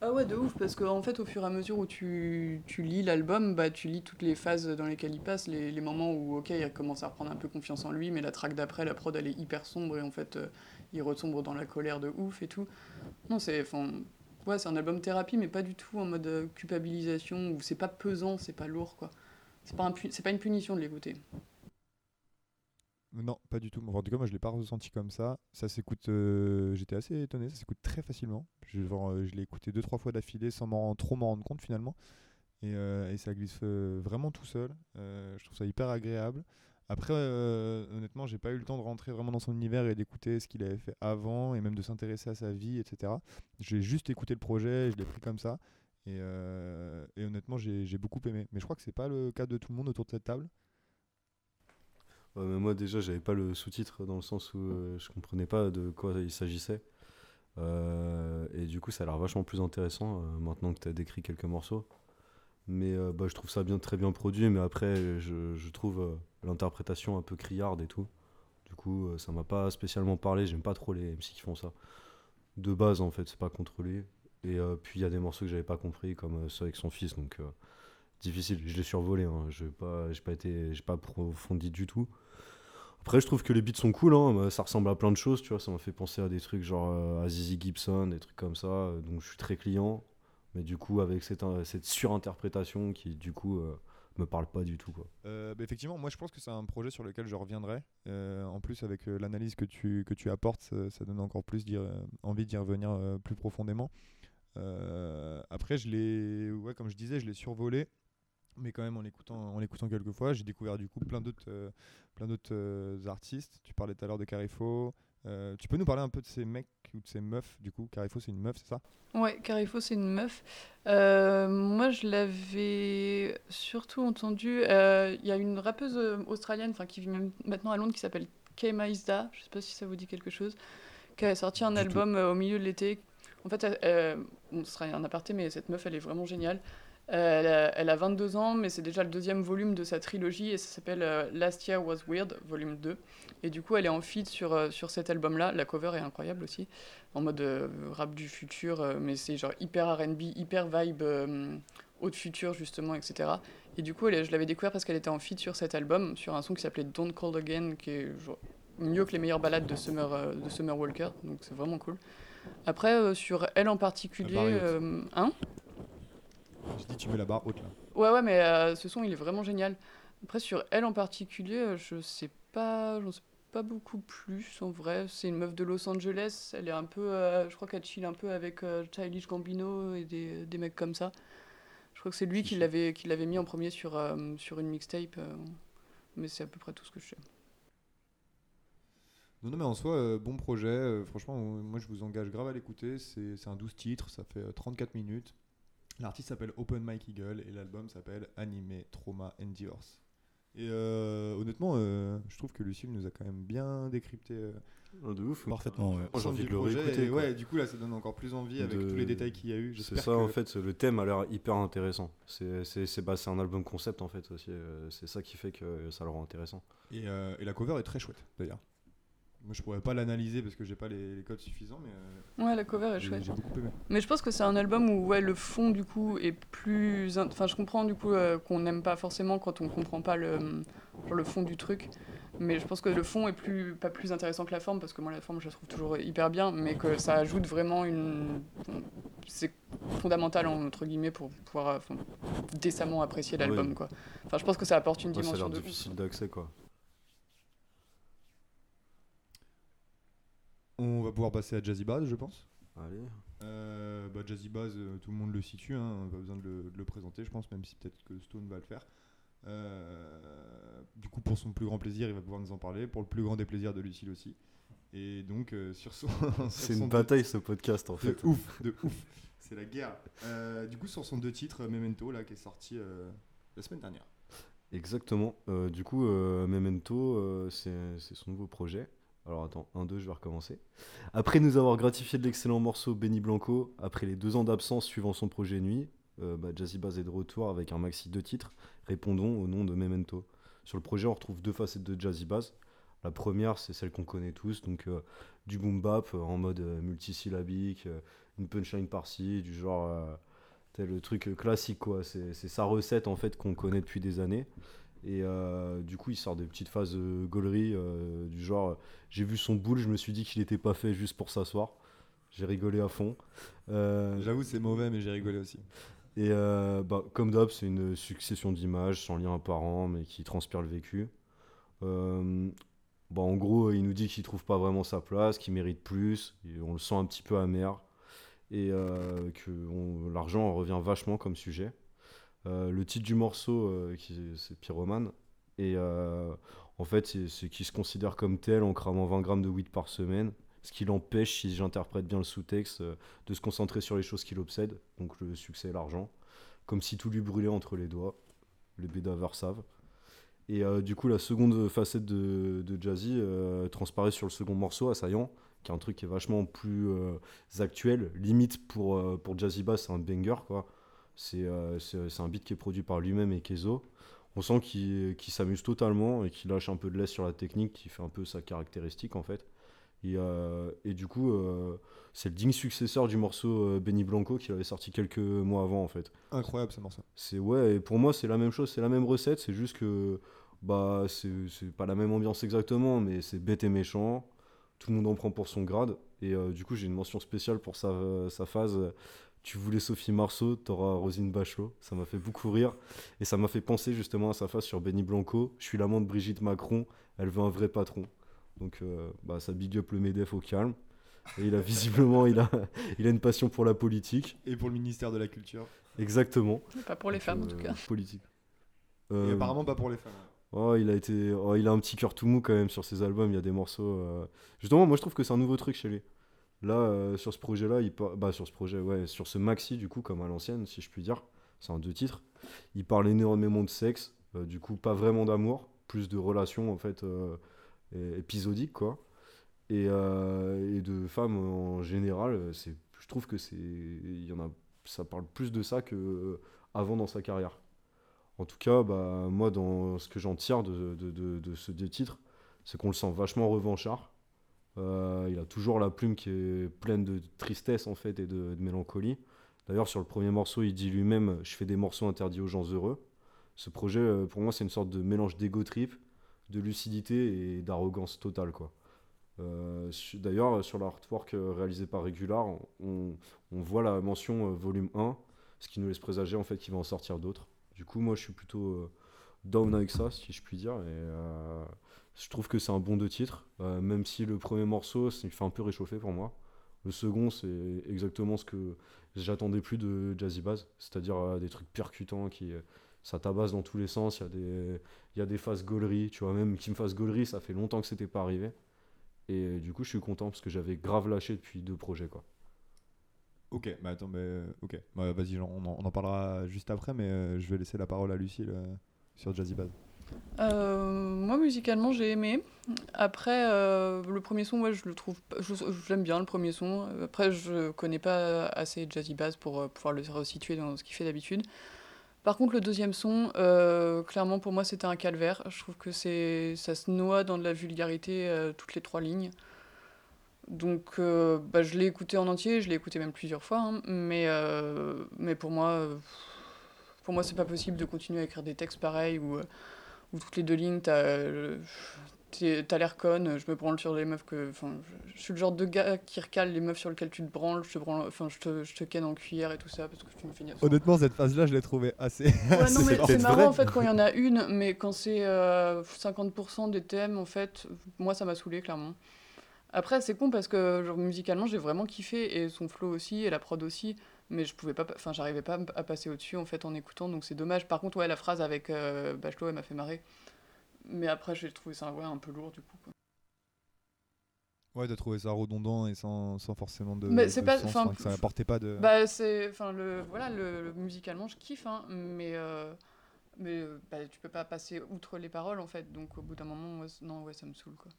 Ah ouais, de ouf, parce qu'en fait, au fur et à mesure où tu, tu lis l'album, bah, tu lis toutes les phases dans lesquelles il passe, les, les moments où, ok, il commence à reprendre un peu confiance en lui, mais la track d'après, la prod, elle est hyper sombre, et en fait, euh, il retombe dans la colère de ouf et tout. Non, c'est, enfin, Ouais, c'est un album thérapie, mais pas du tout en mode euh, culpabilisation, où c'est pas pesant, c'est pas lourd, quoi. C'est pas, un c'est pas une punition de l'écouter. Non, pas du tout. En tout cas, moi, je l'ai pas ressenti comme ça. Ça s'écoute. euh, J'étais assez étonné. Ça s'écoute très facilement. Je, euh, je l'ai écouté deux trois fois d'affilée sans m'en trop m'en rendre compte finalement. Et, et ça glisse vraiment tout seul. Je trouve ça hyper agréable. Après, euh, honnêtement, j'ai pas eu le temps de rentrer vraiment dans son univers et d'écouter ce qu'il avait fait avant et même de s'intéresser à sa vie, etc. J'ai juste écouté le projet, je l'ai pris comme ça. Et, euh, honnêtement, j'ai beaucoup aimé. Mais je crois que c'est pas le cas de tout le monde autour de cette table. Ouais, mais moi déjà j'avais pas le sous-titre dans le sens où euh, je comprenais pas de quoi il s'agissait. Et du coup ça a l'air vachement plus intéressant maintenant que tu as décrit quelques morceaux. Mais euh, bah, je trouve ça bien, très bien produit, mais après je, je trouve euh, l'interprétation un peu criarde et tout. Du coup euh, ça m'a pas spécialement parlé, j'aime pas trop les MC qui font ça. De base en fait c'est pas contrôlé. Et euh, puis il y a des morceaux que j'avais pas compris comme ceux avec son fils, donc difficile. Je l'ai survolé, hein. je pas, j'ai pas été, pas approfondi du tout. Après, je trouve que les beats sont cool, hein. bah, ça ressemble à plein de choses, tu vois. Ça m'a fait penser à des trucs genre à Zizi Gibson, des trucs comme ça. donc je suis très client. Mais du coup, avec cette, euh, cette surinterprétation qui, du coup, euh, me parle pas du tout, quoi. Euh, bah, effectivement, moi je pense que c'est un projet sur lequel je reviendrai. En plus, avec l'analyse que tu, que tu apportes, ça, donne encore plus envie d'y revenir plus profondément. Après, je l'ai, ouais, comme je disais, je l'ai survolé, mais quand même en l'écoutant, en l'écoutant quelques fois, j'ai découvert du coup plein d'autres, plein d'autres artistes. Tu parlais tout à l'heure de Carifo. Euh, tu peux nous parler un peu de ces mecs ou de ces meufs du coup? Carifo, c'est une meuf, c'est ça? Ouais, Carifo, c'est une meuf. Euh, moi, je l'avais surtout entendu. euh, Il y a une rappeuse australienne qui vit même maintenant à Londres qui s'appelle Kay Maïsda. Je sais pas si ça vous dit quelque chose. Qui a sorti un Du album au milieu de l'été. En fait, elle- euh, bon, ce sera un aparté, mais cette meuf, elle est vraiment géniale. Elle, a, elle a 22 ans, mais c'est déjà le deuxième volume de sa trilogie et ça s'appelle euh, Last Year Was Weird, volume 2. Et du coup, elle est en feat sur, euh, sur cet album-là. La cover est incroyable aussi en mode euh, rap du futur, mais c'est genre hyper RB, hyper vibe haute futur justement, etc. Et du coup, elle- je l'avais découvert parce qu'elle était en feat sur cet album, sur un son qui s'appelait Don't Call Again, qui est genre mieux que les meilleures balades de Summer, de Summer Walker, donc c'est vraiment cool. Après, sur elle en particulier, hein? Je dis tu mets la barre haute là. Ouais, ouais, mais euh, ce son, il est vraiment génial. Après, sur elle en particulier, euh, je sais pas, j'en sais pas beaucoup plus en vrai. C'est une meuf de Los Angeles. Elle est un peu, euh, je crois qu'elle chill un peu avec euh, Childish Gambino et des, des mecs comme ça. Je crois que c'est lui qui l'avait qui l'avait mis en premier sur, sur une mixtape. mais c'est à peu près tout ce que je sais. Non, non, mais en soi, euh, bon projet. euh, franchement, moi je vous engage grave à l'écouter. C'est c'est un 12 titres, ça fait euh, 34 minutes. L'artiste s'appelle Open Mike Eagle et l'album s'appelle Anime, Trauma and Divorce. Et euh, honnêtement, euh, je trouve que Lucille nous a quand même bien décrypté euh, de ouf. Parfaitement, ouais. J'ai envie de le réécouter. Ouais, du coup, là, ça donne encore plus envie avec De- tous les détails qu'il y a eu. C'est ça que- en fait, le thème a l'air hyper intéressant. C'est bah, c'est un album concept en fait aussi. C'est ça qui fait que ça le rend intéressant. Et, euh, et la cover est très chouette d'ailleurs. Moi, je pourrais pas l'analyser parce que j'ai pas les, les codes suffisants, mais euh, Ouais, la cover est chouette. j'ai beaucoup aimé. Mais je pense que c'est un album où ouais, le fond du coup est plus. Enfin, je comprends du coup euh, qu'on n'aime pas forcément quand on comprend pas le, genre, le fond du truc. Mais je pense que le fond est plus pas plus intéressant que la forme parce que moi la forme je la trouve toujours hyper bien, mais que ça ajoute vraiment une. C'est fondamental entre guillemets pour pouvoir euh, enfin, décemment apprécier l'album Oui. quoi. Enfin, je pense que ça apporte une Ouais, ça a dimension l'air de. difficile d'accès quoi. On va pouvoir passer à Jazzy Bass, je pense. Allez. Euh, bah, Jazzy Bass, euh, tout le monde le situe, hein, pas besoin de le, de le présenter, je pense, même si peut-être que Stone va le faire. Euh, du coup, pour son plus grand plaisir, il va pouvoir nous en parler. Pour le plus grand des plaisirs de Lucille aussi. Et donc, euh, sur son. C'est une deux- bataille ce podcast en De fait. ouf, de ouf. C'est la guerre. Du coup, sur son deux titres, Memento, là, qui est sorti la semaine dernière. Exactement. Du coup, Memento, c'est son nouveau projet. Alors attends, 1, 2, je vais recommencer. Après nous avoir gratifié de l'excellent morceau Benny Blanco, après les deux ans d'absence suivant son projet Nuit, euh, bah, Jazzy Bass est de retour avec un maxi de titres. Répondons au nom de Memento. Sur le projet, on retrouve deux facettes de Jazzy Bass. La première, c'est celle qu'on connaît tous, donc euh, du boom bap euh, en mode multisyllabique, une punchline par-ci, du genre tel le truc classique quoi. C'est sa recette en fait qu'on connaît depuis des années. Et euh, du coup, il sort des petites phases de gaulerie euh, du genre euh, j'ai vu son boule, je me suis dit qu'il n'était pas fait juste pour s'asseoir. J'ai rigolé à fond. Euh, J'avoue, c'est mauvais, mais j'ai rigolé aussi. et euh, bah, comme d'hab, c'est une succession d'images sans lien apparent, mais qui transpire le vécu. Euh, bah, en gros, il nous dit qu'il trouve pas vraiment sa place, qu'il mérite plus. et on le sent un petit peu amer. Et euh, que l'argent revient vachement comme sujet. Euh, le titre du morceau, euh, c'est Pyromane. Et euh, en fait, c'est qu'il se considère comme tel en cramant 20 grammes de weed par semaine. Ce qui l'empêche, si j'interprète bien le sous-texte, de se concentrer sur les choses qui l'obsèdent, donc le succès et l'argent. Comme si tout lui brûlait entre les doigts. Les bédaveurs savent. Et du coup, la seconde facette de, Jazzy transparaît sur le second morceau, Assaillant, qui est un truc qui est vachement plus actuel. Limite pour, pour Jazzy Bass, c'est un banger, quoi. C'est euh, c'est- un beat qui est produit par lui-même et Kezo. On sent qu'il qu'il s'amuse totalement et qu'il lâche un peu de laisse sur la technique, qui fait un peu sa caractéristique, en fait. Et, euh, et du coup, euh, c'est le digne successeur du morceau euh, Benny Blanco qu'il avait sorti quelques mois avant, en fait. Incroyable ce morceau. C'est ouais, et pour moi c'est la même chose, c'est la même recette, c'est juste que bah c'est pas la même ambiance exactement, mais c'est bête et méchant. Tout le monde en prend pour son grade et du coup j'ai une mention spéciale pour sa, sa phase. Tu voulais Sophie Marceau, t'auras Rosine Bachelot. Ça m'a fait beaucoup rire et ça m'a fait penser justement à sa phase sur Benny Blanco. Je suis l'amant de Brigitte Macron, elle veut un vrai patron. Donc euh, bah ça big up le Medef au calme. Et il a visiblement il a, il a une passion pour la politique. Et pour le ministère de la Culture. Exactement. Pas pour les Donc, femmes en euh, tout cas. Politique. Et Euh, apparemment pas pour les femmes. oh, il a été, oh, il a un petit cœur tout mou quand même sur ses albums. Il y a des morceaux. euh, Justement, moi je trouve que c'est un nouveau truc chez lui. Là, euh, sur ce projet-là, il par- bah sur ce projet, ouais, sur ce maxi du coup, comme à l'ancienne, si je puis dire, c'est un deux titres. Il parle énormément de sexe, euh, du coup pas vraiment d'amour, plus de relations en fait euh, épisodiques quoi. Et, de femmes en général, c'est, je trouve que c'est, y en a, ça parle plus de ça que avant dans sa carrière. En tout cas, bah, moi, dans ce que j'en tire de, de, de, de ce deux titres, c'est qu'on le sent vachement revanchard. Euh, il a toujours la plume qui est pleine de tristesse en fait et de, mélancolie. D'ailleurs, sur le premier morceau, il dit lui-même Je fais des morceaux interdits aux gens heureux. Ce projet, euh, pour moi, c'est une sorte de mélange d'ego trip, de lucidité et d'arrogance totale. quoi. Euh, D'ailleurs, sur l'artwork réalisé par Regular, on, voit la mention volume 1, ce qui nous laisse présager en fait qu'il va en sortir d'autres. Du coup, moi, je suis plutôt down avec ça, si je puis dire. Et, je trouve que c'est un bon de titre, euh, même si le premier morceau, il fait un peu réchauffer pour moi. Le second, c'est exactement ce que j'attendais plus de Jazzy Bass, c'est-à-dire euh, des trucs percutants qui euh, ça tabasse dans tous les sens. Il y a des, y a des phases gauleries, tu vois, même qui me fasse gaulerie, ça fait longtemps que c'était pas arrivé. Et du coup, je suis content parce que j'avais grave lâché depuis deux projets, quoi. Ok, bah attends, mais ok. Bah, Vas-y, on, en, parlera juste après, mais je vais laisser la parole à Lucille sur Jazzy Baz. Euh, moi, musicalement, j'ai aimé. Après, euh, le premier son, ouais, je le trouve. je- J'aime bien le premier son. Après, je connais pas assez Jazzy Bass pour euh, pouvoir le resituer dans ce qu'il fait d'habitude. Par contre, le deuxième son, clairement, pour moi, c'était un calvaire. Je trouve que ça se noie dans de la vulgarité, toutes les trois lignes. Donc, bah, je l'ai écouté en entier, je l'ai écouté même plusieurs fois, hein, mais, mais pour moi, pour moi, c'est pas possible de continuer à écrire des textes pareils euh, où toutes les deux lignes, t'as, euh, t'as l'air conne, je me branle sur les meufs que. Enfin, je, je suis le genre de gars qui recale les meufs sur lesquelles tu te branles, je te, branle, enfin, je te, je te ken en cuillère et tout ça parce que tu me fais Honnêtement, cette phase-là, je l'ai trouvée assez. Ouais, non, mais c'est c'est marrant vrai. en fait quand il y en a une, mais quand c'est euh, 50% des thèmes, en fait, moi ça m'a saoulé clairement. Après, c'est con parce que genre, musicalement j'ai vraiment kiffé et son flow aussi et la prod aussi, mais je pouvais pas, enfin j'arrivais pas à passer au-dessus en fait en écoutant, donc c'est dommage. Par contre, ouais, la phrase avec euh, Bachelot elle m'a fait marrer, mais après j'ai trouvé ça ouais, un peu lourd du coup. quoi. Ouais, t'as trouvé ça redondant et sans, sans forcément de. Mais c'est de pas- sens, enfin, enfin, que ça apportait pas de. Bah c'est, enfin le, voilà, le, le- musicalement je kiffe, hein, mais euh, mais euh, bah, tu peux pas passer outre les paroles en fait, donc au bout d'un moment, ouais, non ouais ça me saoule quoi.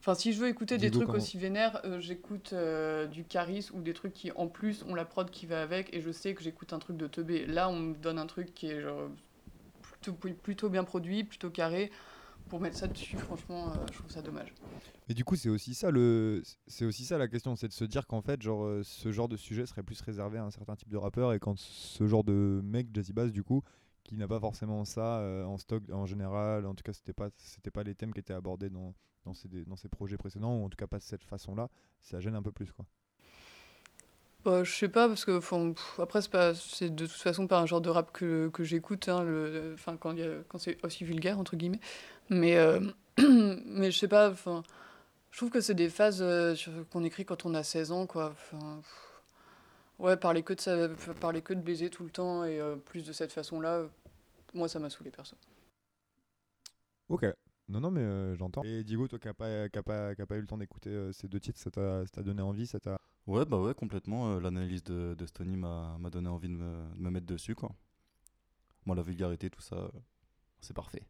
Enfin si je veux écouter des trucs aussi vénères, euh, j'écoute euh, du Caris ou des trucs qui en plus ont la prod qui va avec, et je sais que j'écoute un truc de teubé. Là on me donne un truc qui est genre plutôt, plutôt bien produit, plutôt carré. Pour mettre ça dessus, franchement, euh, je trouve ça dommage. Et du coup, c'est aussi ça le, c'est aussi ça la question, c'est de se dire qu'en fait, genre, ce genre de sujet serait plus réservé à un certain type de rappeur et quand ce genre de mec, Jazzy Bass, du coup, qu'il n'a pas forcément ça euh, en stock en général. En tout cas, c'était pas, c'était pas les thèmes qui étaient abordés dans, dans, ses, dans ses projets précédents, ou en tout cas pas de cette façon-là. Ça gêne un peu plus, quoi. Bah, je sais pas, parce que pff, après, c'est pas- de toute façon pas un genre de rap que, que j'écoute, hein, le- enfin, quand, y a- quand c'est aussi vulgaire, entre guillemets. Mais, euh, mais je sais pas, enfin, je trouve que c'est des phases euh, qu'on écrit quand on a 16 ans, quoi. Pff, ouais, parler que, de ça, parler que de baiser tout le temps et plus de cette façon-là, moi, ça m'a saoulé, perso. Ok. Non, non, mais euh, j'entends. Et Diego, toi qui n'as pas, qui a pas, qui a pas eu le temps d'écouter euh, ces deux titres, ça t'a ça t'a donné envie ça t'a... Ouais, bah ouais, complètement. euh, L'analyse de, de Stony m'a m'a donné envie de me, de me mettre dessus, quoi. Moi, la vulgarité, tout ça, euh, c'est parfait.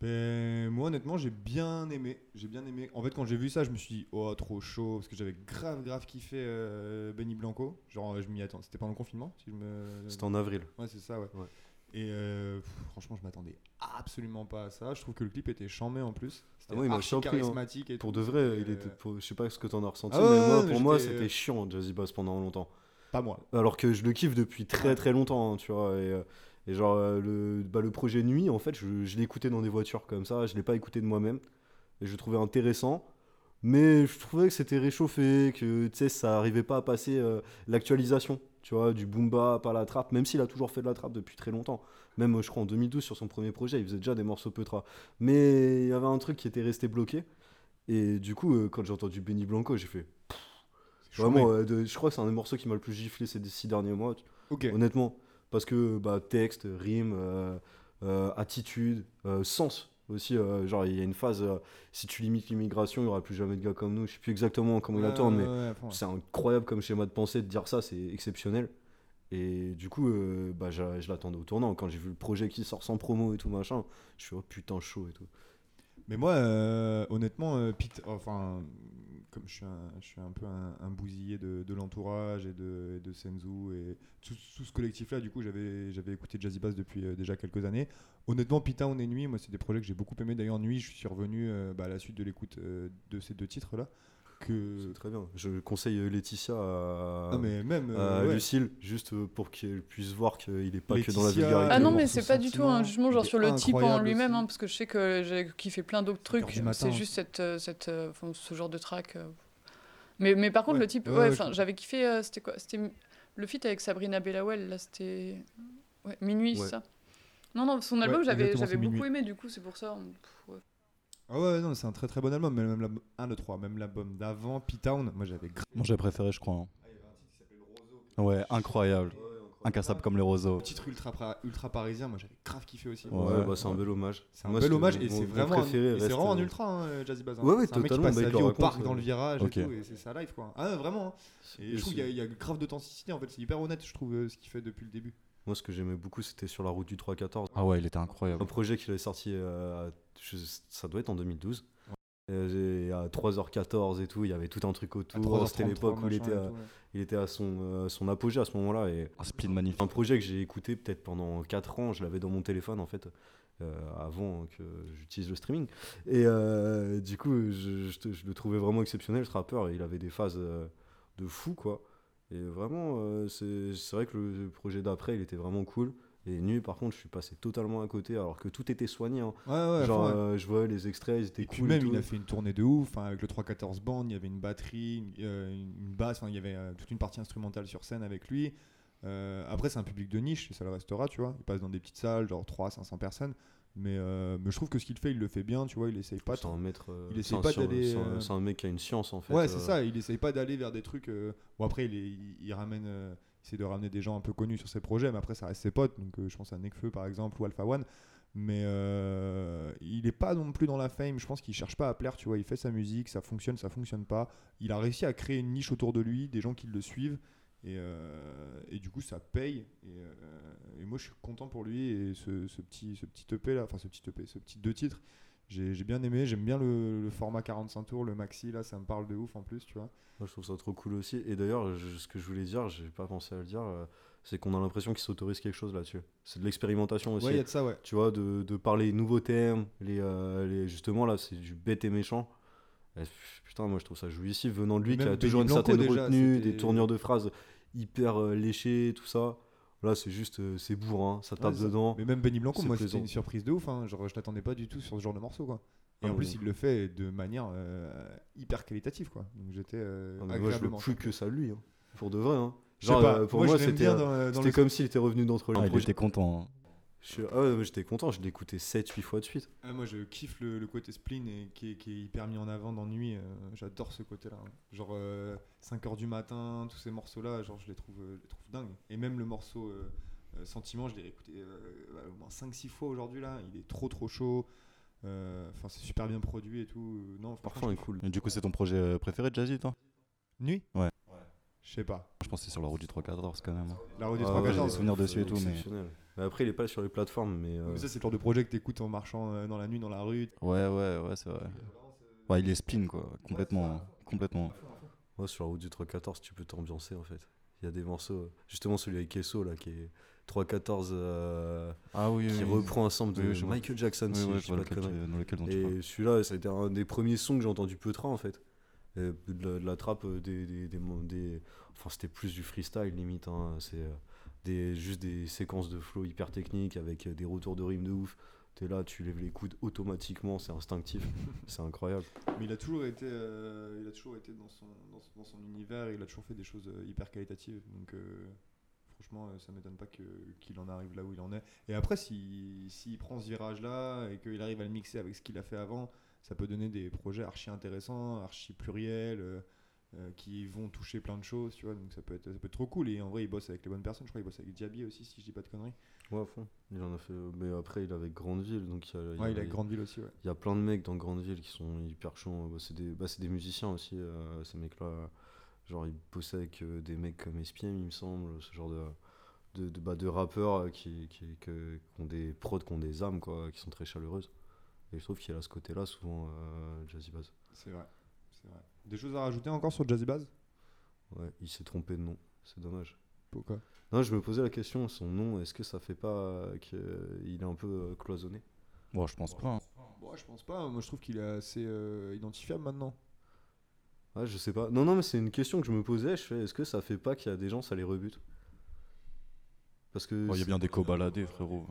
Ben, moi, honnêtement, j'ai bien aimé. J'ai bien aimé. En fait, quand j'ai vu ça, je me suis dit, oh, trop chaud. Parce que j'avais grave, grave kiffé euh, Benny Blanco. Genre, je m'y attends. C'était pendant le confinement si je me... C'était en avril. Ouais, c'est ça, ouais. Ouais. Et euh, pff, franchement, je m'attendais absolument pas à ça. Je trouve que le clip était chambé en plus. C'était Ah, archi surpris, hein. charismatique et Pour de vrai, C'était, il était. euh, pour- Je sais pas ce que t'en as ressenti, Ah ouais, mais moi, pour moi, c'était chiant, Jazzy Bass pendant longtemps. Pas moi. Alors que je le kiffe depuis très très longtemps, hein, tu vois. Et, euh, et genre, le, bah, le projet Nuit, en fait, je, je l'ai écouté dans des voitures comme ça, je l'ai pas écouté de moi-même. Et je le trouvais intéressant. Mais je trouvais que c'était réchauffé, que ça arrivait pas à passer euh, l'actualisation, tu vois, du boom bap à la trappe, même s'il a toujours fait de la trappe depuis très longtemps. Même, je crois, en 2012, sur son premier projet, il faisait déjà des morceaux peutra. Mais il y avait un truc qui était resté bloqué. Et du coup, euh, quand j'ai entendu Benny Blanco, j'ai fait. Vraiment, euh, de- je crois que c'est un des morceaux qui m'a le plus giflé ces six derniers mois. Honnêtement, parce que bah, texte, rime, euh, euh, attitude, euh, sens aussi. euh, genre, il y a une phase, euh, si tu limites l'immigration, il n'y aura plus jamais de gars comme nous. Je sais plus exactement comment il ouais, mais c'est incroyable comme schéma de pensée de dire ça, c'est exceptionnel. Et du coup, euh, bah, je, je l'attendais au tournant. Quand j'ai vu le projet qui sort sans promo et tout machin, je suis oh putain chaud et tout. Mais moi, honnêtement, Pete, enfin, comme je suis un, je suis un peu un, bousillé de, l'entourage et de, et de Senzu et tout, ce collectif-là, du coup, j'avais j'avais écouté Jazzy Bass depuis euh, déjà quelques années. Honnêtement, Pita, on est nuit, moi, c'est des projets que j'ai beaucoup aimé. D'ailleurs, nuit, je suis revenu euh, bah, à la suite de l'écoute euh, de ces deux titres-là. Que... C'est très bien. Je conseille euh, Laetitia à, Ah, mais même. à euh, ouais. Lucille, juste euh, pour qu'elle puisse voir qu'il est pas que dans la Laetitia, vulgarité. Ah non, mais c'est pas du tout un jugement genre sur le type en lui-même, hein, parce que je sais que j'ai kiffé plein d'autres trucs. C'est hein. juste cette, cette, enfin, ce genre de track. Mais, mais par contre, Ouais. le type, Ouais, je j'avais kiffé, euh, c'était quoi C'était le feat avec Sabrina Bellawell, là, c'était. Ouais, Minuit, ça? Non, non, son Ouais, album, j'avais beaucoup Minuit. aimé, du coup, c'est pour ça. Pff, ouais. Ah ouais, non, c'est un très très bon album. Mais même l'album 1, 2, 3, même l'album d'avant, P-Town, moi j'avais. Moi, j'ai préféré, je crois. hein. Ouais, incroyable. Incassable comme les roseaux. Le titre ultra, pra- ultra parisien, moi j'avais grave kiffé aussi. Ouais, Ouais. bah, c'est un bel hommage. C'est un Moi, bel hommage mon- et c'est mon vraiment, un, préféré et c'est reste, vraiment un euh, ultra, hein, Jazzy Bass. hein. Ouais, ouais, c'est un mec qui totalement, passe bah, sa il vie le au raconte, parc, dans le virage ok. et tout, et c'est sa life quoi. Ah, ouais, vraiment. hein. Et je trouve qu'il y, a- il y a grave d'authenticité en fait, c'est hyper honnête, je trouve, euh, ce qu'il fait depuis le début. Moi, ce que j'aimais beaucoup, c'était sur la route du 314. Ah ouais, il était incroyable. Un projet qu'il avait sorti, euh, je- ça doit être en 2012. Euh, et à 3h14 et tout, il y avait tout un truc autour. 3h33, C'était l'époque où il était, et à, tout, ouais. il était à son, euh, son apogée à ce moment-là. Et Un split magnifique. un projet que j'ai écouté peut-être pendant 4 ans, je l'avais dans mon téléphone en fait, euh, avant que j'utilise le streaming. Et du coup, je, je- je le trouvais vraiment exceptionnel ce rappeur. Il avait des phases de fou quoi. Et vraiment, euh, c'est vrai que le projet d'après, il était vraiment cool. Et Nuit, par contre, je suis passé totalement à côté alors que tout était soigné. hein. Ouais, ouais, Genre, ouais. euh, je voyais les extraits, ils étaient Et puis cool. même, et il a fait une tournée de ouf, enfin, avec le 314 band, il y avait une batterie, une, euh, une basse, il y avait euh, toute une partie instrumentale sur scène avec lui. Euh, après, c'est un public de niche, et ça le restera, tu vois. Il passe dans des petites salles, genre 300-500 personnes. Mais, euh, mais je trouve que ce qu'il fait, il le fait bien, tu vois. Il essaye pas C'est un maître. euh, il c'est essaye pas d'aller, c'est un- euh, C'est un mec qui a une science en fait. Ouais, c'est euh, ça. Il essaye pas d'aller vers des trucs. Bon, après, il, est- il, il ramène. il essaie de ramener des gens un peu connus sur ses projets, mais après, ça reste ses potes. Donc, je pense à Nekfeu par exemple ou Alpha One. Mais il est pas non plus dans la fame. Je pense qu'il cherche pas à plaire. Tu vois, il fait sa musique, ça fonctionne, ça fonctionne pas. Il a réussi à créer une niche autour de lui, des gens qui le suivent. Et, euh, et du coup, ça paye. Et, euh, et moi, je suis content pour lui. Et ce, ce petit, ce petit EP là, enfin, ce petit EP, ce petit deux titres, j'ai bien aimé. J'aime bien le, le format 45 tours, le maxi là, ça me parle de ouf en plus, tu vois. Moi, je trouve ça trop cool aussi. Et d'ailleurs, ce que je voulais dire, j'ai pas pensé à le dire, euh, c'est qu'on a l'impression qu'il s'autorise quelque chose là-dessus. C'est de l'expérimentation aussi. Ouais, il y a de ça, ouais. Tu vois, de, de parler nouveaux termes, les, euh, les- justement là, c'est du bête et méchant. Et putain, moi je trouve ça jouissif venant de lui, qui a toujours une certaine déjà, retenue, des tournures de phrases hyper euh, léchées, tout ça. Là, c'est juste, euh, c'est bourrin, ça tape Ouais, ça- dedans. Mais même Benny Blanco, moi, c'était une surprise de ouf. Hein. Genre, je l'attendais pas du tout sur ce genre de morceau, quoi. Et Ah, en plus, il le fait de manière euh, hyper qualitative, quoi. Donc j'étais euh, Ah, moi, je plus que ça lui, hein. pour de vrai. Hein. Genre, pas, euh, pour moi, moi, c'était euh, comme s'il était revenu d'entre les Ah, il était content. Je suis- Ah ouais, j'étais content, je l'ai écouté 7-8 fois de suite. Ah, moi, je kiffe le, le côté spleen et qui, est, qui est hyper mis en avant dans Nuit. euh, J'adore ce côté-là. hein. Genre 5h du matin, tous ces morceaux-là, genre je les trouve, euh, je les trouve dingues. Et même le morceau euh, euh, Sentiment, je l'ai écouté au moins 5-6 fois aujourd'hui là. Il est trop trop chaud. Euh, Enfin, c'est super bien produit et tout. Non, Parfois, il est cool. Et du coup, c'est ton projet euh, préféré de Jazzy, toi? Nuit? Ouais. Je sais pas. Je pense que c'est sur la route du 314 quand même. La rue des Ah Trois ouais, Quatorze, j'ai des souvenirs dessus et tout, mais-. Mais après, il est pas sur les plateformes, mais. euh, Mais ça, c'est le genre de projet que t'écoutes en marchant euh, dans la nuit, dans la rue. Ouais, ouais, ouais, c'est vrai. Ouais, il est spleen, quoi. Complètement. Complètement. Ouais, sur la route du 314, tu peux t'ambiancer en fait. Il y a des morceaux, euh, justement celui avec Kesso là, qui est 314, euh, Ah oui, qui oui. reprend un sample de. Michael Jackson, Oui, si ouais, je pas lequel dans lequel dont tu parles. Et celui-là, ça a été un des premiers sons que j'ai entendu Petra en fait. Et de, la, de la trappe, euh, des, des, des, des- Enfin, c'était plus du freestyle limite. hein. C'est euh, des, juste des séquences de flow hyper techniques avec euh, des retours de rime de ouf. T'es là, tu lèves les coudes automatiquement, c'est instinctif. c'est incroyable. Mais il a toujours été, euh, il a toujours été dans son, dans, son- dans son univers et il a toujours fait des choses euh, hyper qualitatives. Donc euh, franchement, ça m'étonne pas que- qu'il en arrive là où il en est. Et après, si- s'il prend ce virage-là et qu'il arrive à le mixer avec ce qu'il a fait avant, ça peut donner des projets archi intéressants, archi pluriels, euh, euh, qui vont toucher plein de choses, tu vois. Donc ça peut, être, ça peut être trop cool. Et en vrai, il bosse avec les bonnes personnes. Je crois qu'il bosse avec Diaby aussi, si je dis pas de conneries. Ouais, à fond. Il en a fait. Mais après, il est avec Grandeville, donc il y a, il y a- Ouais, il est avec Grandeville aussi, ouais. Il y a plein de mecs dans Grandeville qui sont hyper chauds. Bah, c'est des, bah, des musiciens aussi, euh, ces mecs-là. Genre, ils bossaient avec euh, des mecs comme SPM, il me semble. Ce genre de, de, de, bah, de rappeurs qui, qui, qui ont des prods, qui ont des âmes, quoi, qui sont très chaleureuses. Et je trouve qu'il y a à ce côté-là, souvent, euh, Jazzy Bass. C'est vrai. C'est vrai. Des choses à rajouter encore sur Jazzy Bass Ouais, il s'est trompé de nom. C'est dommage. Pourquoi? Non, je me posais la question, son nom, est-ce que ça fait pas euh, qu'il est un peu euh, cloisonné? Bon, je pense pas. hein. Bon, je pense pas. Moi, je trouve qu'il est assez euh, identifiable maintenant. Ouais, je sais pas. Non, non, mais c'est une question que je me posais. Je fais, est-ce que ça fait pas qu'il y a des gens, ça les rebute? Parce que Oh, Il y a bien des co-baladés, frérot.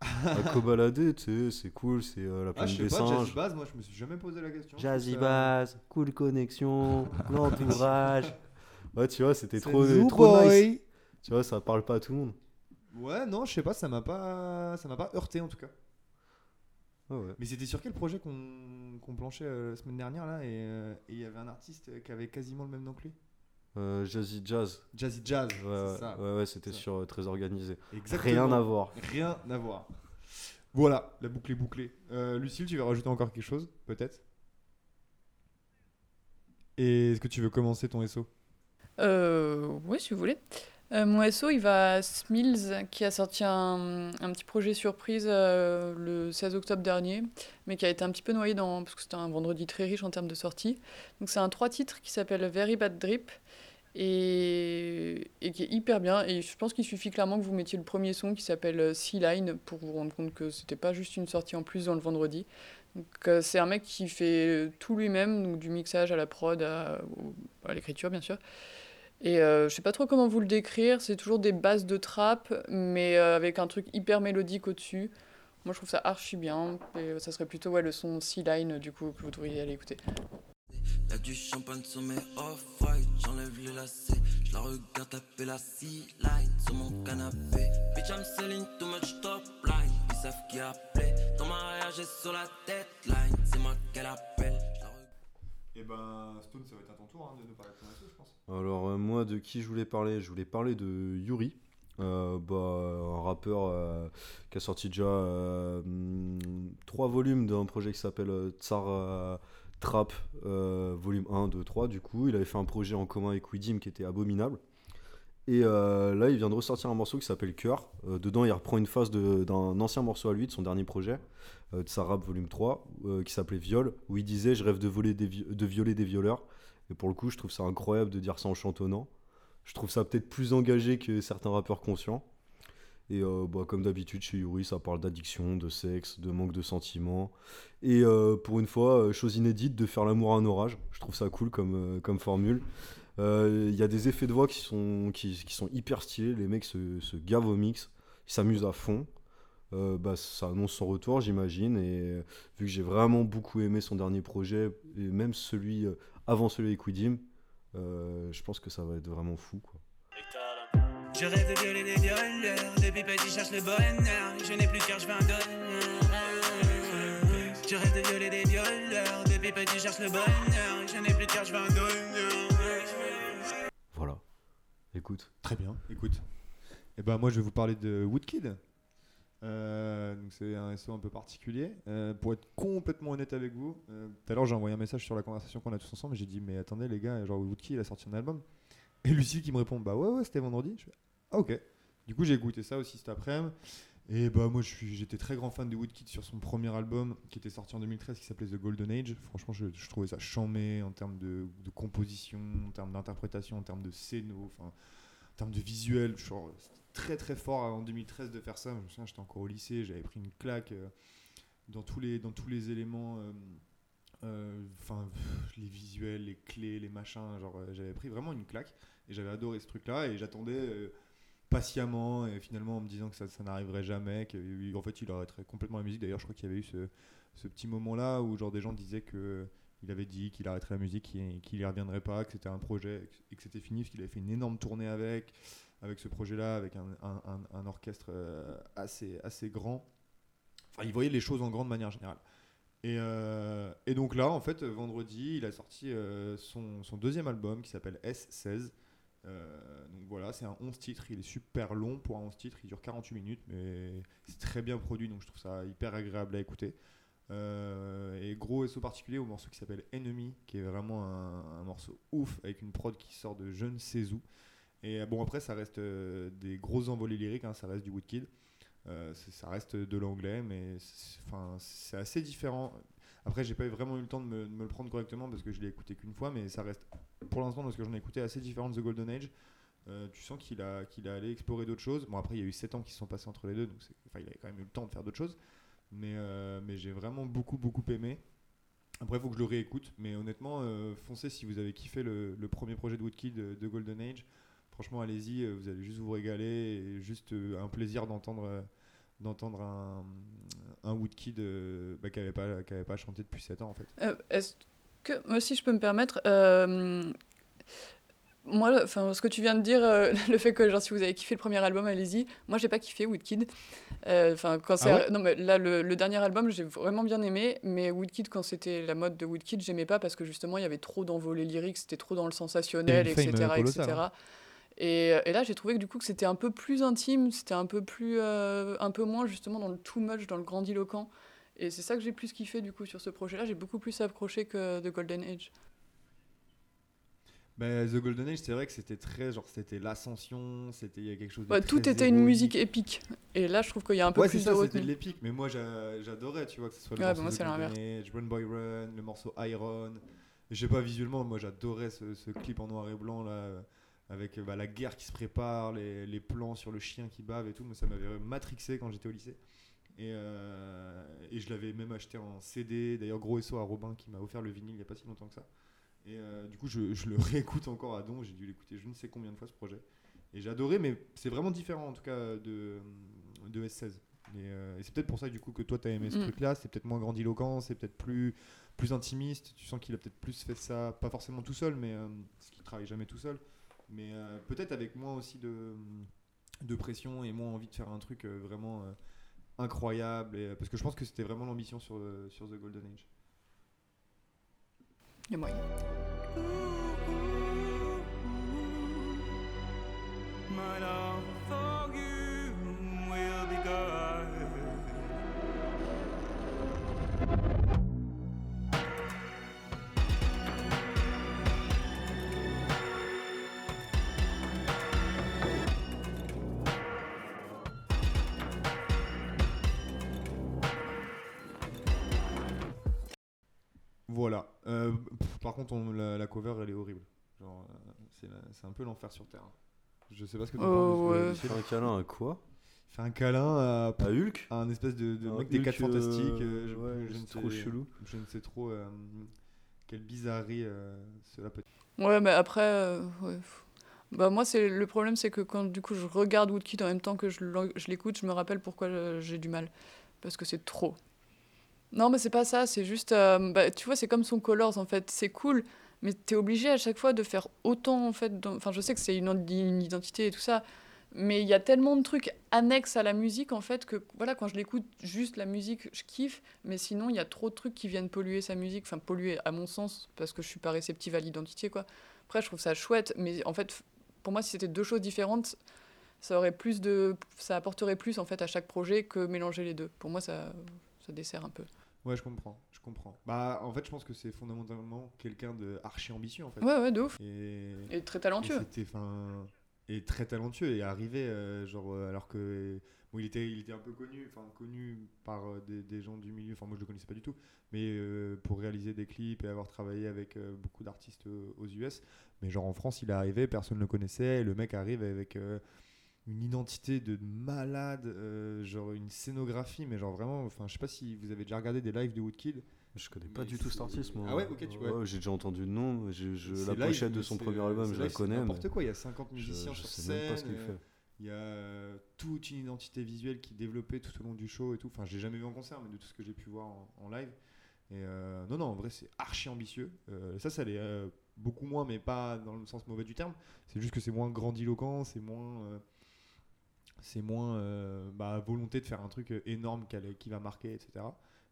à cobalader, tu sais, c'est cool, c'est euh, la Ah, plaine sais des pas, Jazzy singes. Bass, moi, je me suis jamais posé la question. Jazzy Ça- Bass, cool connexion, l'entourage. Ouais, tu vois, c'était trop, trop nice. Tu vois, ça parle pas à tout le monde. Ouais, non, je sais pas, ça m'a pas, ça m'a pas heurté en tout cas. Ouais, ouais. Mais c'était sur quel projet qu'on qu'on planchait euh, la semaine dernière là et euh, et il y avait un artiste qui avait quasiment le même nom que lui? Euh, Jazzy Jazz. Jazzy Jazz, Ouais, c'est ça. ouais, ouais, c'était sur euh, Très Organisé. Exactement. Rien à voir. Rien à voir. Voilà, la boucle est bouclée. Euh, Lucille, tu veux rajouter encore quelque chose, peut-être? Et est-ce que tu veux commencer ton SO Euh, oui, si vous voulez. Euh, mon SO, il va à Smills, qui a sorti un, un petit projet surprise euh, le 16 octobre dernier, mais qui a été un petit peu noyé dans, parce que c'était un vendredi très riche en termes de sorties. Donc c'est un trois titres qui s'appelle Very Bad Drip et, qui est hyper bien. Et je pense qu'il suffit clairement que vous mettiez le premier son qui s'appelle Sea Line pour vous rendre compte que c'était pas juste une sortie en plus dans le vendredi. Donc euh, c'est un mec qui fait tout lui-même, donc du mixage à la prod, à, l'écriture bien sûr. Et euh, je sais pas trop comment vous le décrire, c'est toujours des bases de trap, mais euh, avec un truc hyper mélodique au-dessus. Moi je trouve ça archi bien, et ça serait plutôt ouais, le son Sea Line du coup que vous devriez aller écouter. Y'a du champagne sur mes off-white, j'enlève les lacets. Je la regarde taper la C-line sur mon canapé. Bitch, I'm selling too much top line. Ils savent qui appeler. Ton mariage est sur la deadline, c'est moi qu'elle appelle. Et ben, Stone, ça va être à ton tour hein, de nous parler de ton je pense. Alors euh, moi de qui je voulais parler? Je voulais parler de Yuri, euh, bah, un rappeur euh, qui a sorti déjà euh, trois volumes d'un projet qui s'appelle euh, Tsar euh, Trap, euh, volume 1, 2, 3 du coup. Il avait fait un projet en commun avec Widim qui était abominable. Et euh, là il vient de ressortir un morceau qui s'appelle Cœur. Euh, dedans il reprend une phase de- d'un ancien morceau à lui, de son dernier projet, euh, Tsar Rap volume 3, euh, qui s'appelait Viol, où il disait je rêve de, voler de violer des violeurs. Et pour le coup, je trouve ça incroyable de dire ça en chantonnant. Je trouve ça peut-être plus engagé que certains rappeurs conscients. Et euh, bah, comme d'habitude, chez Yuri, ça parle d'addiction, de sexe, de manque de sentiments. Et euh, pour une fois, euh, chose inédite, de faire l'amour à un orage. Je trouve ça cool comme, comme formule. Il y a des effets de voix qui sont, qui, sont hyper stylés. Les mecs se, se gavent au mix, ils s'amusent à fond. Bah, ça annonce son retour, j'imagine. Et vu que j'ai vraiment beaucoup aimé son dernier projet, et même celui avant celui avec je pense que ça va être vraiment fou. Quoi. Je rêve de violer des violeurs Depuis petit je cherche le bonheur Je n'ai plus de cœur, je veux un donneur Je rêve de violer des violeurs Depuis petit je cherche le bonheur Je n'ai plus de cœur, je veux un donneur Voilà. Écoute. Très bien, écoute. Et ben moi je vais vous parler de Woodkid. Euh, donc c'est un SO un peu particulier. Euh, pour être complètement honnête avec vous, euh, tout à l'heure j'ai envoyé un message sur la conversation qu'on a tous ensemble. J'ai dit mais attendez les gars, genre Woodkid il a sorti un album. Et Lucille qui me répond bah ouais ouais c'était vendredi. Je fais ah ok. Du coup j'ai écouté ça aussi cet après-midi. Et bah moi j'étais très grand fan de Woodkid sur son premier album qui était sorti en 2013 qui s'appelait The Golden Age. Franchement je, trouvais ça chambé en termes de, composition, en termes d'interprétation, en termes de scéno, en termes de visuel. Genre, c'était très très fort en 2013 de faire ça. J'étais encore au lycée, j'avais pris une claque euh, dans, tous les, dans tous les éléments. euh, Enfin, pff, les visuels, les clés, les machins, genre euh, j'avais pris vraiment une claque et j'avais adoré ce truc-là et j'attendais euh, patiemment et finalement en me disant que ça, ça n'arriverait jamais, qu'en fait il arrêterait complètement la musique. D'ailleurs, je crois qu'il y avait eu ce, petit moment-là où genre des gens disaient que il avait dit qu'il arrêterait la musique, qu'il qu'il y reviendrait pas, que c'était un projet et que c'était fini parce qu'il avait fait une énorme tournée avec, avec ce projet-là, avec un, un- orchestre euh, assez, assez grand. Enfin, il voyait les choses en grande manière générale. Et, euh, et donc là, en fait, vendredi, il a sorti euh, son, deuxième album qui s'appelle S16. Euh, donc voilà, c'est un 11 titres. Il est super long pour un 11 titres. Il dure 48 minutes, mais c'est très bien produit, donc je trouve ça hyper agréable à écouter. Et gros SO particulier au morceau qui s'appelle Enemy, qui est vraiment un, morceau ouf avec une prod qui sort de je ne sais où. Et bon, après, ça reste des gros envolées lyriques, hein, ça reste du Woodkid. Euh, ça reste de l'anglais, mais c'est- assez différent. Après, j'ai pas vraiment eu le temps de me, le prendre correctement parce que je l'ai écouté qu'une fois, mais ça reste, pour l'instant, dans ce que j'en ai écouté, assez différent de The Golden Age. Euh, tu sens qu'il a, qu'il a allé explorer d'autres choses. Bon, après, il y a eu 7 ans qui se sont passés entre les deux, donc il avait quand même eu le temps de faire d'autres choses. Mais, euh, mais j'ai vraiment beaucoup, beaucoup aimé. Après, il faut que je le réécoute, mais honnêtement, foncez si vous avez kiffé le, le premier projet de Woodkid de Golden Age. Franchement, allez-y, euh, vous allez juste vous régaler et juste euh, un plaisir d'entendre euh, d'entendre un, un Woodkid euh, bah, qui n'avait pas, qui avait pas chanté depuis 7 ans en fait. Euh, Est-ce que, moi, si je peux me permettre, euh, moi, enfin, ce que tu viens de dire, le fait que, genre, si vous avez kiffé le premier album, allez-y. Moi, j'ai pas kiffé Woodkid. Enfin, quand c'est, ouais? non, mais là, le, le dernier album, j'ai vraiment bien aimé, mais Woodkid, quand c'était la mode de Woodkid, j'aimais pas parce que justement, il y avait trop d'envolées lyriques, c'était trop dans le sensationnel, Et etc., colossale, etc. Et, et là, j'ai trouvé que du coup, que c'était un peu plus intime, c'était un peu plus, euh, un peu moins justement dans le too much, dans le grandiloquent. Et c'est ça que j'ai plus kiffé du coup sur ce projet-là. J'ai beaucoup plus accroché que The Golden Age. Bah, The Golden Age, c'est vrai que c'était très genre c'était l'ascension, c'était il y a quelque chose de Ouais, très tout était une musique épique. Et là, je trouve qu'il y a un peu Ouais, plus ça, de c'était l'épique. Mais moi, j'a- j'adorais, tu vois, que ce soit le Ouais, morceau bah moi, c'est Golden. Age, Run Boy Run, le morceau Iron. Je sais pas, visuellement, moi, j'adorais ce, ce clip en noir et blanc, là, avec euh, bah, la guerre qui se prépare, les, les plans sur le chien qui bave et tout. Moi, ça m'avait matrixé quand j'étais au lycée. Et, euh, et je l'avais même acheté en CD. D'ailleurs, gros SO à Robin qui m'a offert le vinyle il y a pas si longtemps que ça. Et euh, du coup, je, je le réécoute encore à don. J'ai dû l'écouter je ne sais combien de fois ce projet. Et j'ai adoré, mais c'est vraiment différent en tout cas de, de S16. Et, euh, et c'est peut-être pour ça du coup que toi t'as aimé ce Mm. truc-là. C'est peut-être moins grandiloquent, c'est peut-être plus, plus intimiste. Tu sens qu'il a peut-être plus fait ça, pas forcément tout seul, mais parce qu'il travaille jamais tout seul. Mais euh, peut-être avec moins aussi de, de pression et moins envie de faire un truc euh, vraiment euh, incroyable. Et, parce que je pense que c'était vraiment l'ambition sur, sur The Golden Age. Il y a moyen. My love for you par contre, on- la, la cover, elle est horrible. Genre, euh, c'est un peu l'enfer sur Terre. Je sais pas ce que tu Oh, penses. ouais. euh, Faire un câlin à quoi? Faire un câlin à, À Hulk? à un espèce de, de Un mec des Hulk, 4 euh, fantastiques. euh, je, ouais, je ne c'est trop sais- chelou. Je ne sais trop euh, quelle bizarrerie euh, cela peut être. Ouais, mais après, euh, ouais. Bah, moi, c'est le problème, c'est que quand du coup je regarde Woodkid en même temps que je l'écoute, je me rappelle pourquoi j'ai du mal. Parce que c'est trop. Non, mais c'est pas ça, c'est juste. euh, bah, tu vois, c'est comme son Colors en fait. C'est cool, mais t'es obligé à chaque fois de faire autant en fait. Enfin, je sais que c'est une, une identité et tout ça, mais il y a tellement de trucs annexes à la musique en fait que voilà, quand je l'écoute, juste la musique, je kiffe, mais sinon il y a trop de trucs qui viennent polluer sa musique. Enfin, polluer à mon sens, parce que je suis pas réceptive à l'identité quoi. Après, je trouve ça chouette, mais en fait, pour moi, si c'était deux choses différentes, ça aurait plus de, ça apporterait plus en fait à chaque projet que mélanger les deux. Pour moi, ça, ça dessert un peu. Ouais, je comprends, je comprends. Bah, en fait, je pense que c'est fondamentalement quelqu'un de archi ambitieux en fait. Ouais, ouais, de ouf. Et, Et très et talentueux. c'était, enfin, et très talentueux et arrivé, euh, genre, euh, alors que bon, il était, il était un peu connu, enfin connu par euh, des, des gens du milieu. Enfin, moi, je le connaissais pas du tout, mais pour réaliser des clips et avoir travaillé avec beaucoup d'artistes aux US. Mais genre en France, il est arrivé, personne ne le connaissait. Et le mec arrive avec une identité de malade, euh, genre une scénographie, mais genre vraiment. Enfin, je sais pas si vous avez déjà regardé des lives de Woodkid. Je connais pas Mais du tout cet artiste, moi. Ah ouais, ok, tu vois. J'ai déjà entendu le nom, je, la live, pochette de son premier album, c'est je la connais. N'importe mais quoi, il y a 50 je, musiciens je sur sais même pas ce scène, qu'il euh, fait. Il y a euh, toute une identité visuelle qui est développée tout au long du show et tout. Enfin, je l'ai jamais vu en concert, mais de tout ce que j'ai pu voir en, en live. Et euh, non, non, en vrai, c'est archi ambitieux. Euh, ça, ça l'est euh, beaucoup moins, mais pas dans le sens mauvais du terme. C'est juste que c'est moins grandiloquent, c'est moins. C'est moins euh, bah, volonté de faire un truc euh, énorme qui va marquer, etc.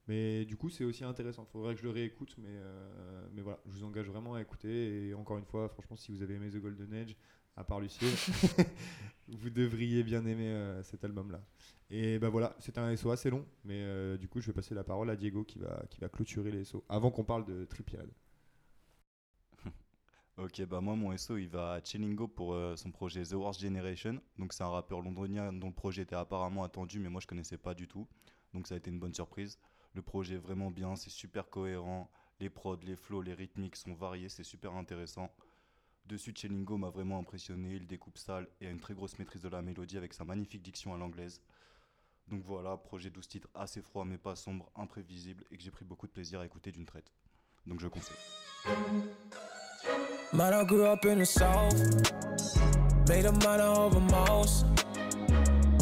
Mais du coup, c'est aussi intéressant. Il faudrait que je le réécoute, mais, euh, mais voilà, je vous engage vraiment à écouter. Et encore une fois, franchement, si vous avez aimé The Golden Age, à part Lucille, vous devriez bien aimer euh, cet album-là. Et bah voilà, c'est un SO assez long, mais du coup, je vais passer la parole à Diego qui va, qui va clôturer les SO avant qu'on parle de Tripiade. Ok, bah moi mon SO il va à Chelingo pour euh, son projet The Worst Generation. Donc c'est un rappeur londonien dont le projet était apparemment attendu mais moi je connaissais pas du tout. Donc ça a été une bonne surprise. Le projet est vraiment bien, c'est super cohérent. Les prods, les flows, les rythmiques sont variés, c'est super intéressant. Dessus Chelingo m'a vraiment impressionné, il découpe sale et a une très grosse maîtrise de la mélodie avec sa magnifique diction à l'anglaise. Donc voilà, projet 12 titres assez froid mais pas sombre, imprévisible et que j'ai pris beaucoup de plaisir à écouter d'une traite. Donc je conseille. Man, I grew up in the south. Made a man of a mouse.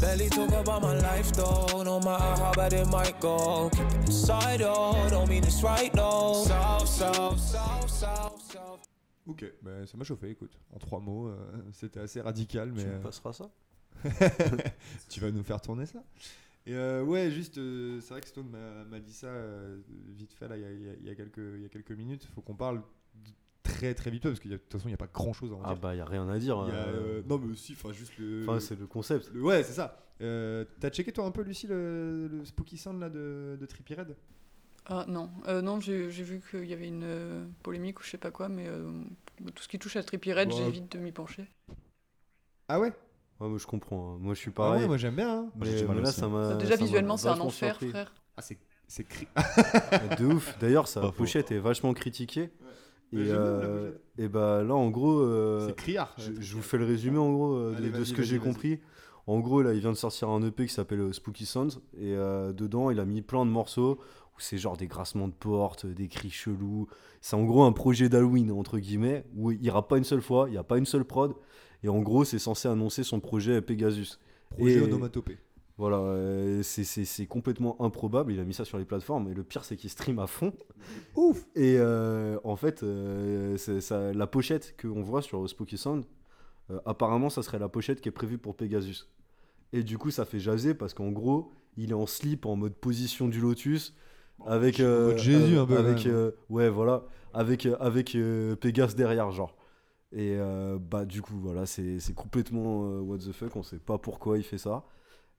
Barely talk about my life though. No matter how bad it might go. Keep it inside. Don't mean it's right though. South, south, south, south, south. Ok, bah, ça m'a chauffé, écoute. En trois mots, euh, c'était assez radical, mais. Tu me euh, passeras ça tu vas nous faire tourner ça. Et euh, ouais, juste, euh, c'est vrai que Stone m'a dit ça euh, vite fait là, il y y a- il y a quelques, il y a quelques minutes. Il faut qu'on parle très très vite parce que de toute façon, il n'y a pas grand chose à en Ah dire. bah, y a rien à dire. Il y a, euh, euh, non, mais aussi, enfin, juste le. Enfin, c'est le concept. le- ouais, c'est ça. Euh, T'as checké toi un peu, Lucie, le, le Spooky Sound là de, de Trippie Red? Ah non, Euh, non j'ai j'ai vu qu'il y avait une euh, polémique ou je sais pas quoi, mais euh, tout ce qui touche à Trippie Red, j'évite de m'y pencher. Ah ouais? Ouais, moi je comprends. hein. Moi je suis Ah ouais, pareil. moi j'aime bien. hein. Mais, mais là, ça m'a. Déjà ça visuellement, c'est un enfer, surpris. frère. Ah, c'est c'est cri. de ouf. D'ailleurs, sa pochette est vachement critiquée. Ouais, Et, euh, et bah là, en gros, euh, c'est criard. je, je vous fais le résumé en gros euh, de, Allez, de vas-y, ce que j'ai compris. En gros, là, il vient de sortir un EP qui s'appelle euh, Spooky Sounds. Et euh, dedans, il a mis plein de morceaux où c'est genre des grassements de portes, des cris chelous. C'est en gros un projet d'Halloween, entre guillemets, où il ira pas une seule fois, il n'y a pas une seule prod. Et en gros, c'est censé annoncer son projet Pegasus. Projet Et- onomatopée. Voilà, euh, c'est- c'est c'est complètement improbable. Il a mis ça sur les plateformes. Et le pire, c'est qu'il stream à fond. Ouf Et euh, en fait, euh, c'est- ça- la pochette qu'on voit sur Spooky Sound, euh, apparemment, ça serait la pochette qui est prévue pour Pegasus. Et du coup, ça fait jaser parce qu'en gros, il est en slip, en mode position du lotus, avec euh, Jésus, un peu, avec euh, ouais, voilà, avec avec euh, Pégase derrière, genre. Et euh, bah du coup, voilà, c'est c'est complètement euh, what the fuck. On sait pas pourquoi il fait ça.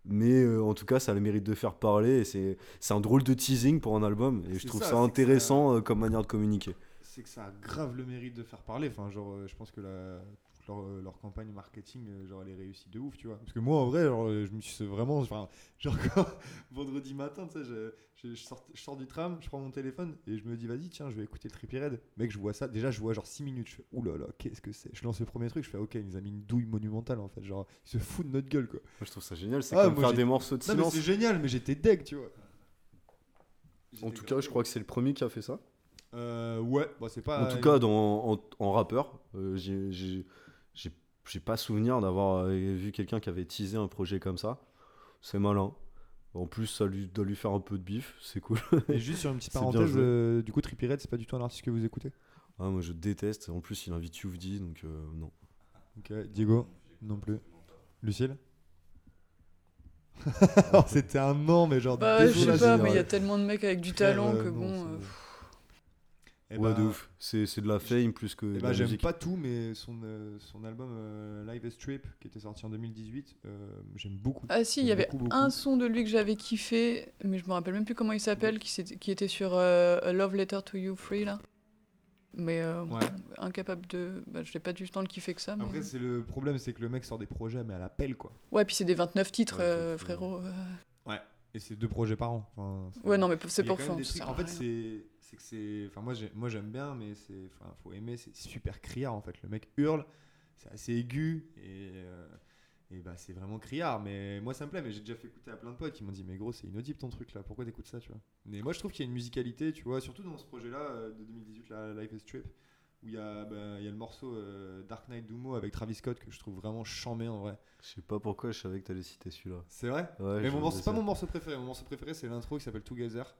Mais euh, en tout cas, ça a le mérite de faire parler. Et c'est un drôle de teasing pour un album. Et je trouve ça, intéressant euh, comme manière de communiquer. c'est que ça a grave le mérite de faire parler. Enfin, genre, euh, je pense que la, leur, euh, leur campagne marketing, euh, genre, elle est réussie de ouf, tu vois. Parce que moi, en vrai, genre, euh, je me suis vraiment, enfin, genre, quand- vendredi matin, tu sais, je, je, je sors, je sors du tram, je prends mon téléphone et je me dis, vas-y, tiens, je vais écouter Trippie Red. Mec, je vois ça. Déjà, je vois genre 6 minutes. Je fais, oulala, qu'est-ce que c'est? Je lance le premier truc, je fais, ok, il nous a mis une douille monumentale, en fait. Genre, il se fout de notre gueule, quoi. Moi, je trouve ça génial. C'est Ah, comme moi, faire des morceaux de Non, mais silence. c'est génial, mais j'étais deg, tu vois. En tout cas, je crois que c'est le premier qui a fait ça. Euh, ouais, bah, c'est pas. En tout cas, dans, en, en rappeur, euh, j'ai- j'ai pas souvenir d'avoir euh, vu quelqu'un qui avait teasé un projet comme ça. C'est malin. En plus, ça lui, doit lui faire un peu de bif, c'est cool. Et juste sur une petite parenthèse, euh, du coup, Trippie Red, c'est pas du tout un artiste que vous écoutez? Ah, moi je déteste. En plus, il invite Youvdi, donc euh, non. Ok, Diego Non plus. Lucille? Alors, C'était un non, mais genre. Bah, je sais pas, mais il y a tellement de mecs avec du talent que bon. euh, Eh ouais, ben, de ouf. C'est c'est de la fame plus que. De ben, la j'aime musique. pas tout, mais son, euh, son album euh, Live as Trip, qui était sorti en 2018, euh, j'aime beaucoup. Ah si, il y avait beaucoup, beaucoup. un son de lui que j'avais kiffé, mais je me rappelle même plus comment il s'appelle, qui, s'était- qui était sur euh, A Love Letter to You Free là. Mais euh, Ouais. incapable de. Bah, je n'ai pas du temps le kiffer que ça. Mais... Après, c'est le problème, c'est que le mec sort des projets, mais à la pelle, quoi. Ouais, puis c'est des 29 titres, Ouais, euh, frérot. euh. Et c'est deux projets par an. Enfin, Ouais, non, mais c'est pour ça. En fait, rien. c'est c'est que c'est. Enfin, moi, moi j'aime bien, mais c'est. Enfin, faut aimer, c'est super criard en fait. Le mec hurle, c'est assez aigu et. euh, et bah, c'est vraiment criard. Mais moi, ça me plaît. Mais j'ai déjà fait écouter à plein de potes qui m'ont dit, mais gros, c'est inaudible ton truc là. Pourquoi t'écoutes ça, tu vois? Mais moi, je trouve qu'il y a une musicalité, tu vois, surtout dans ce projet-là euh, de 2018, là, Life is Trip, où il y a, bah, il y a le morceau euh, Dark Knight Dumo avec Travis Scott que je trouve vraiment chambé en vrai. Je sais pas pourquoi je savais que t'allais citer celui-là. C'est vrai? Ouais, Mais mon morceau, c'est pas mon morceau préféré. Mon morceau préféré, c'est l'intro qui s'appelle Together.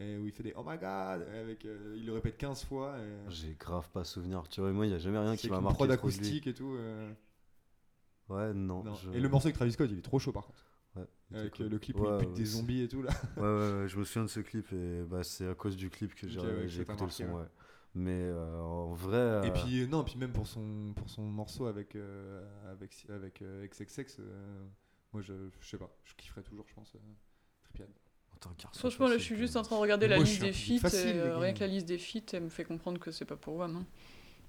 Et où il fait des Oh my god avec, euh, Il le répète 15 fois. et- J'ai grave pas souvenir. Tu vois, moi, il y a jamais rien qui m'a marqué. prod acoustique et tout. euh, Ouais, non. non. je- Et le morceau avec Travis Scott, il est trop chaud par contre. Ouais, Avec cool. euh, le clip où il bute ouais, des zombies et tout là. Ouais, ouais, je me souviens de ce clip et bah, c'est à cause du clip que j'ai Ok, ouais, que j'ai ça t'a écouté le son. ouais. Mais euh, en vrai. Et puis, non, puis même pour son, pour son morceau avec, avec, avec XXX, moi je, je sais pas, je kifferais toujours, je pense. Euh, Garçon Franchement, là, je suis juste en train de regarder la moi, liste des feats. euh, rien que la liste des feats, elle me fait comprendre que c'est pas pour WAM. hein.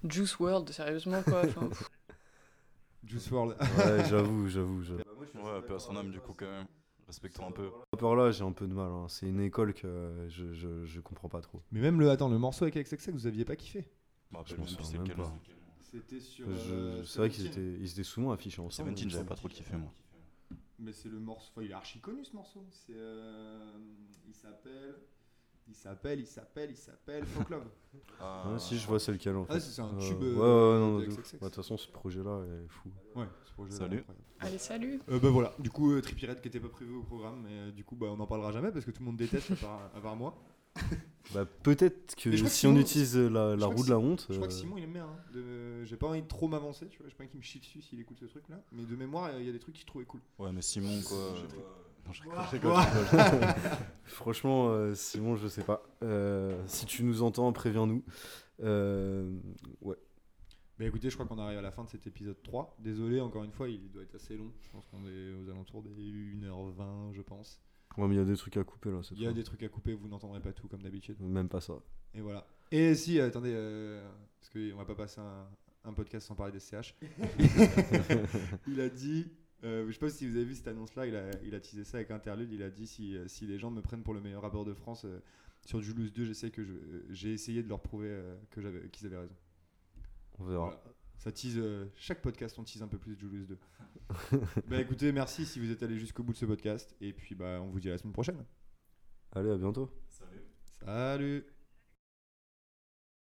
Juice World, sérieusement quoi. Juice WRLD. Ouais, j'avoue, j'avoue. j'avoue. Ouais, son âme, du coup, quand même. Respectons un peu. rappeur là, j'ai un peu de mal. hein. C'est une école que euh, je, je, je comprends pas trop. Mais même le, attends, le morceau avec XXX, vous aviez pas kiffé? Bah, Je me souviens même pas. C'était sur. Euh, c'est vrai qu'ils étaient, ils étaient souvent affichés ensemble. Seventeen, j'avais pas trop kiffé, moi. Mais c'est le morceau. Enfin, il est archi connu ce morceau. C'est. euh, il s'appelle. Il s'appelle, il s'appelle, il s'appelle Folk Love. Ah, Ouais, si je vois c'est lequel en fait. Ah, c'est un Euh, tube. ouais, euh, ouais, ouais, non, de toute façon, ce projet-là est fou. Ouais, ce projet Salut. Allez, salut. Euh, bah voilà, du coup, euh, Trippie Redd qui était pas prévu au programme, mais euh, du coup, bah, on n'en parlera jamais parce que tout le monde déteste à part, à part moi. Bah, peut-être que je que si on Simon- utilise la, la roue de la honte. Je crois que euh, Simon il aime bien. hein, de- J'ai pas envie de trop m'avancer, tu vois. J'ai pas envie qu'il me chie dessus s'il écoute ce truc là. Mais de mémoire, il y a des trucs qu'il trouvait cool. Ouais, mais Simon, quoi. euh, Non, je rigole, je rigole, je rigole. Franchement, euh, Simon, je sais pas. Euh, si tu nous entends, préviens-nous. Euh, ouais. Bah écoutez, je crois qu'on arrive à la fin de cet épisode 3. Désolé, encore une fois, il doit être assez long. Je pense qu'on est aux alentours des 1h20, je pense. Ouais, mais il y a des trucs à couper là. Il y a des trucs à couper, vous n'entendrez pas tout comme d'habitude. Même pas ça. Et voilà. Et si, attendez, euh, parce qu'on va pas passer un, un podcast sans parler des CH. il a dit, euh, je sais pas si vous avez vu cette annonce-là, il a, il a teasé ça avec Interlude. Il a dit si, euh, si les gens me prennent pour le meilleur rappeur de France euh, sur Julius 2, j'essaie que je, euh, j'ai essayé de leur prouver euh, que j'avais, qu'ils avaient raison. On verra. Voilà. Ça tease, euh, chaque podcast on tease un peu plus Julius 2. bah écoutez, merci si vous êtes allé jusqu'au bout de ce podcast. Et puis bah on vous dit à la semaine prochaine. Allez, à bientôt. Salut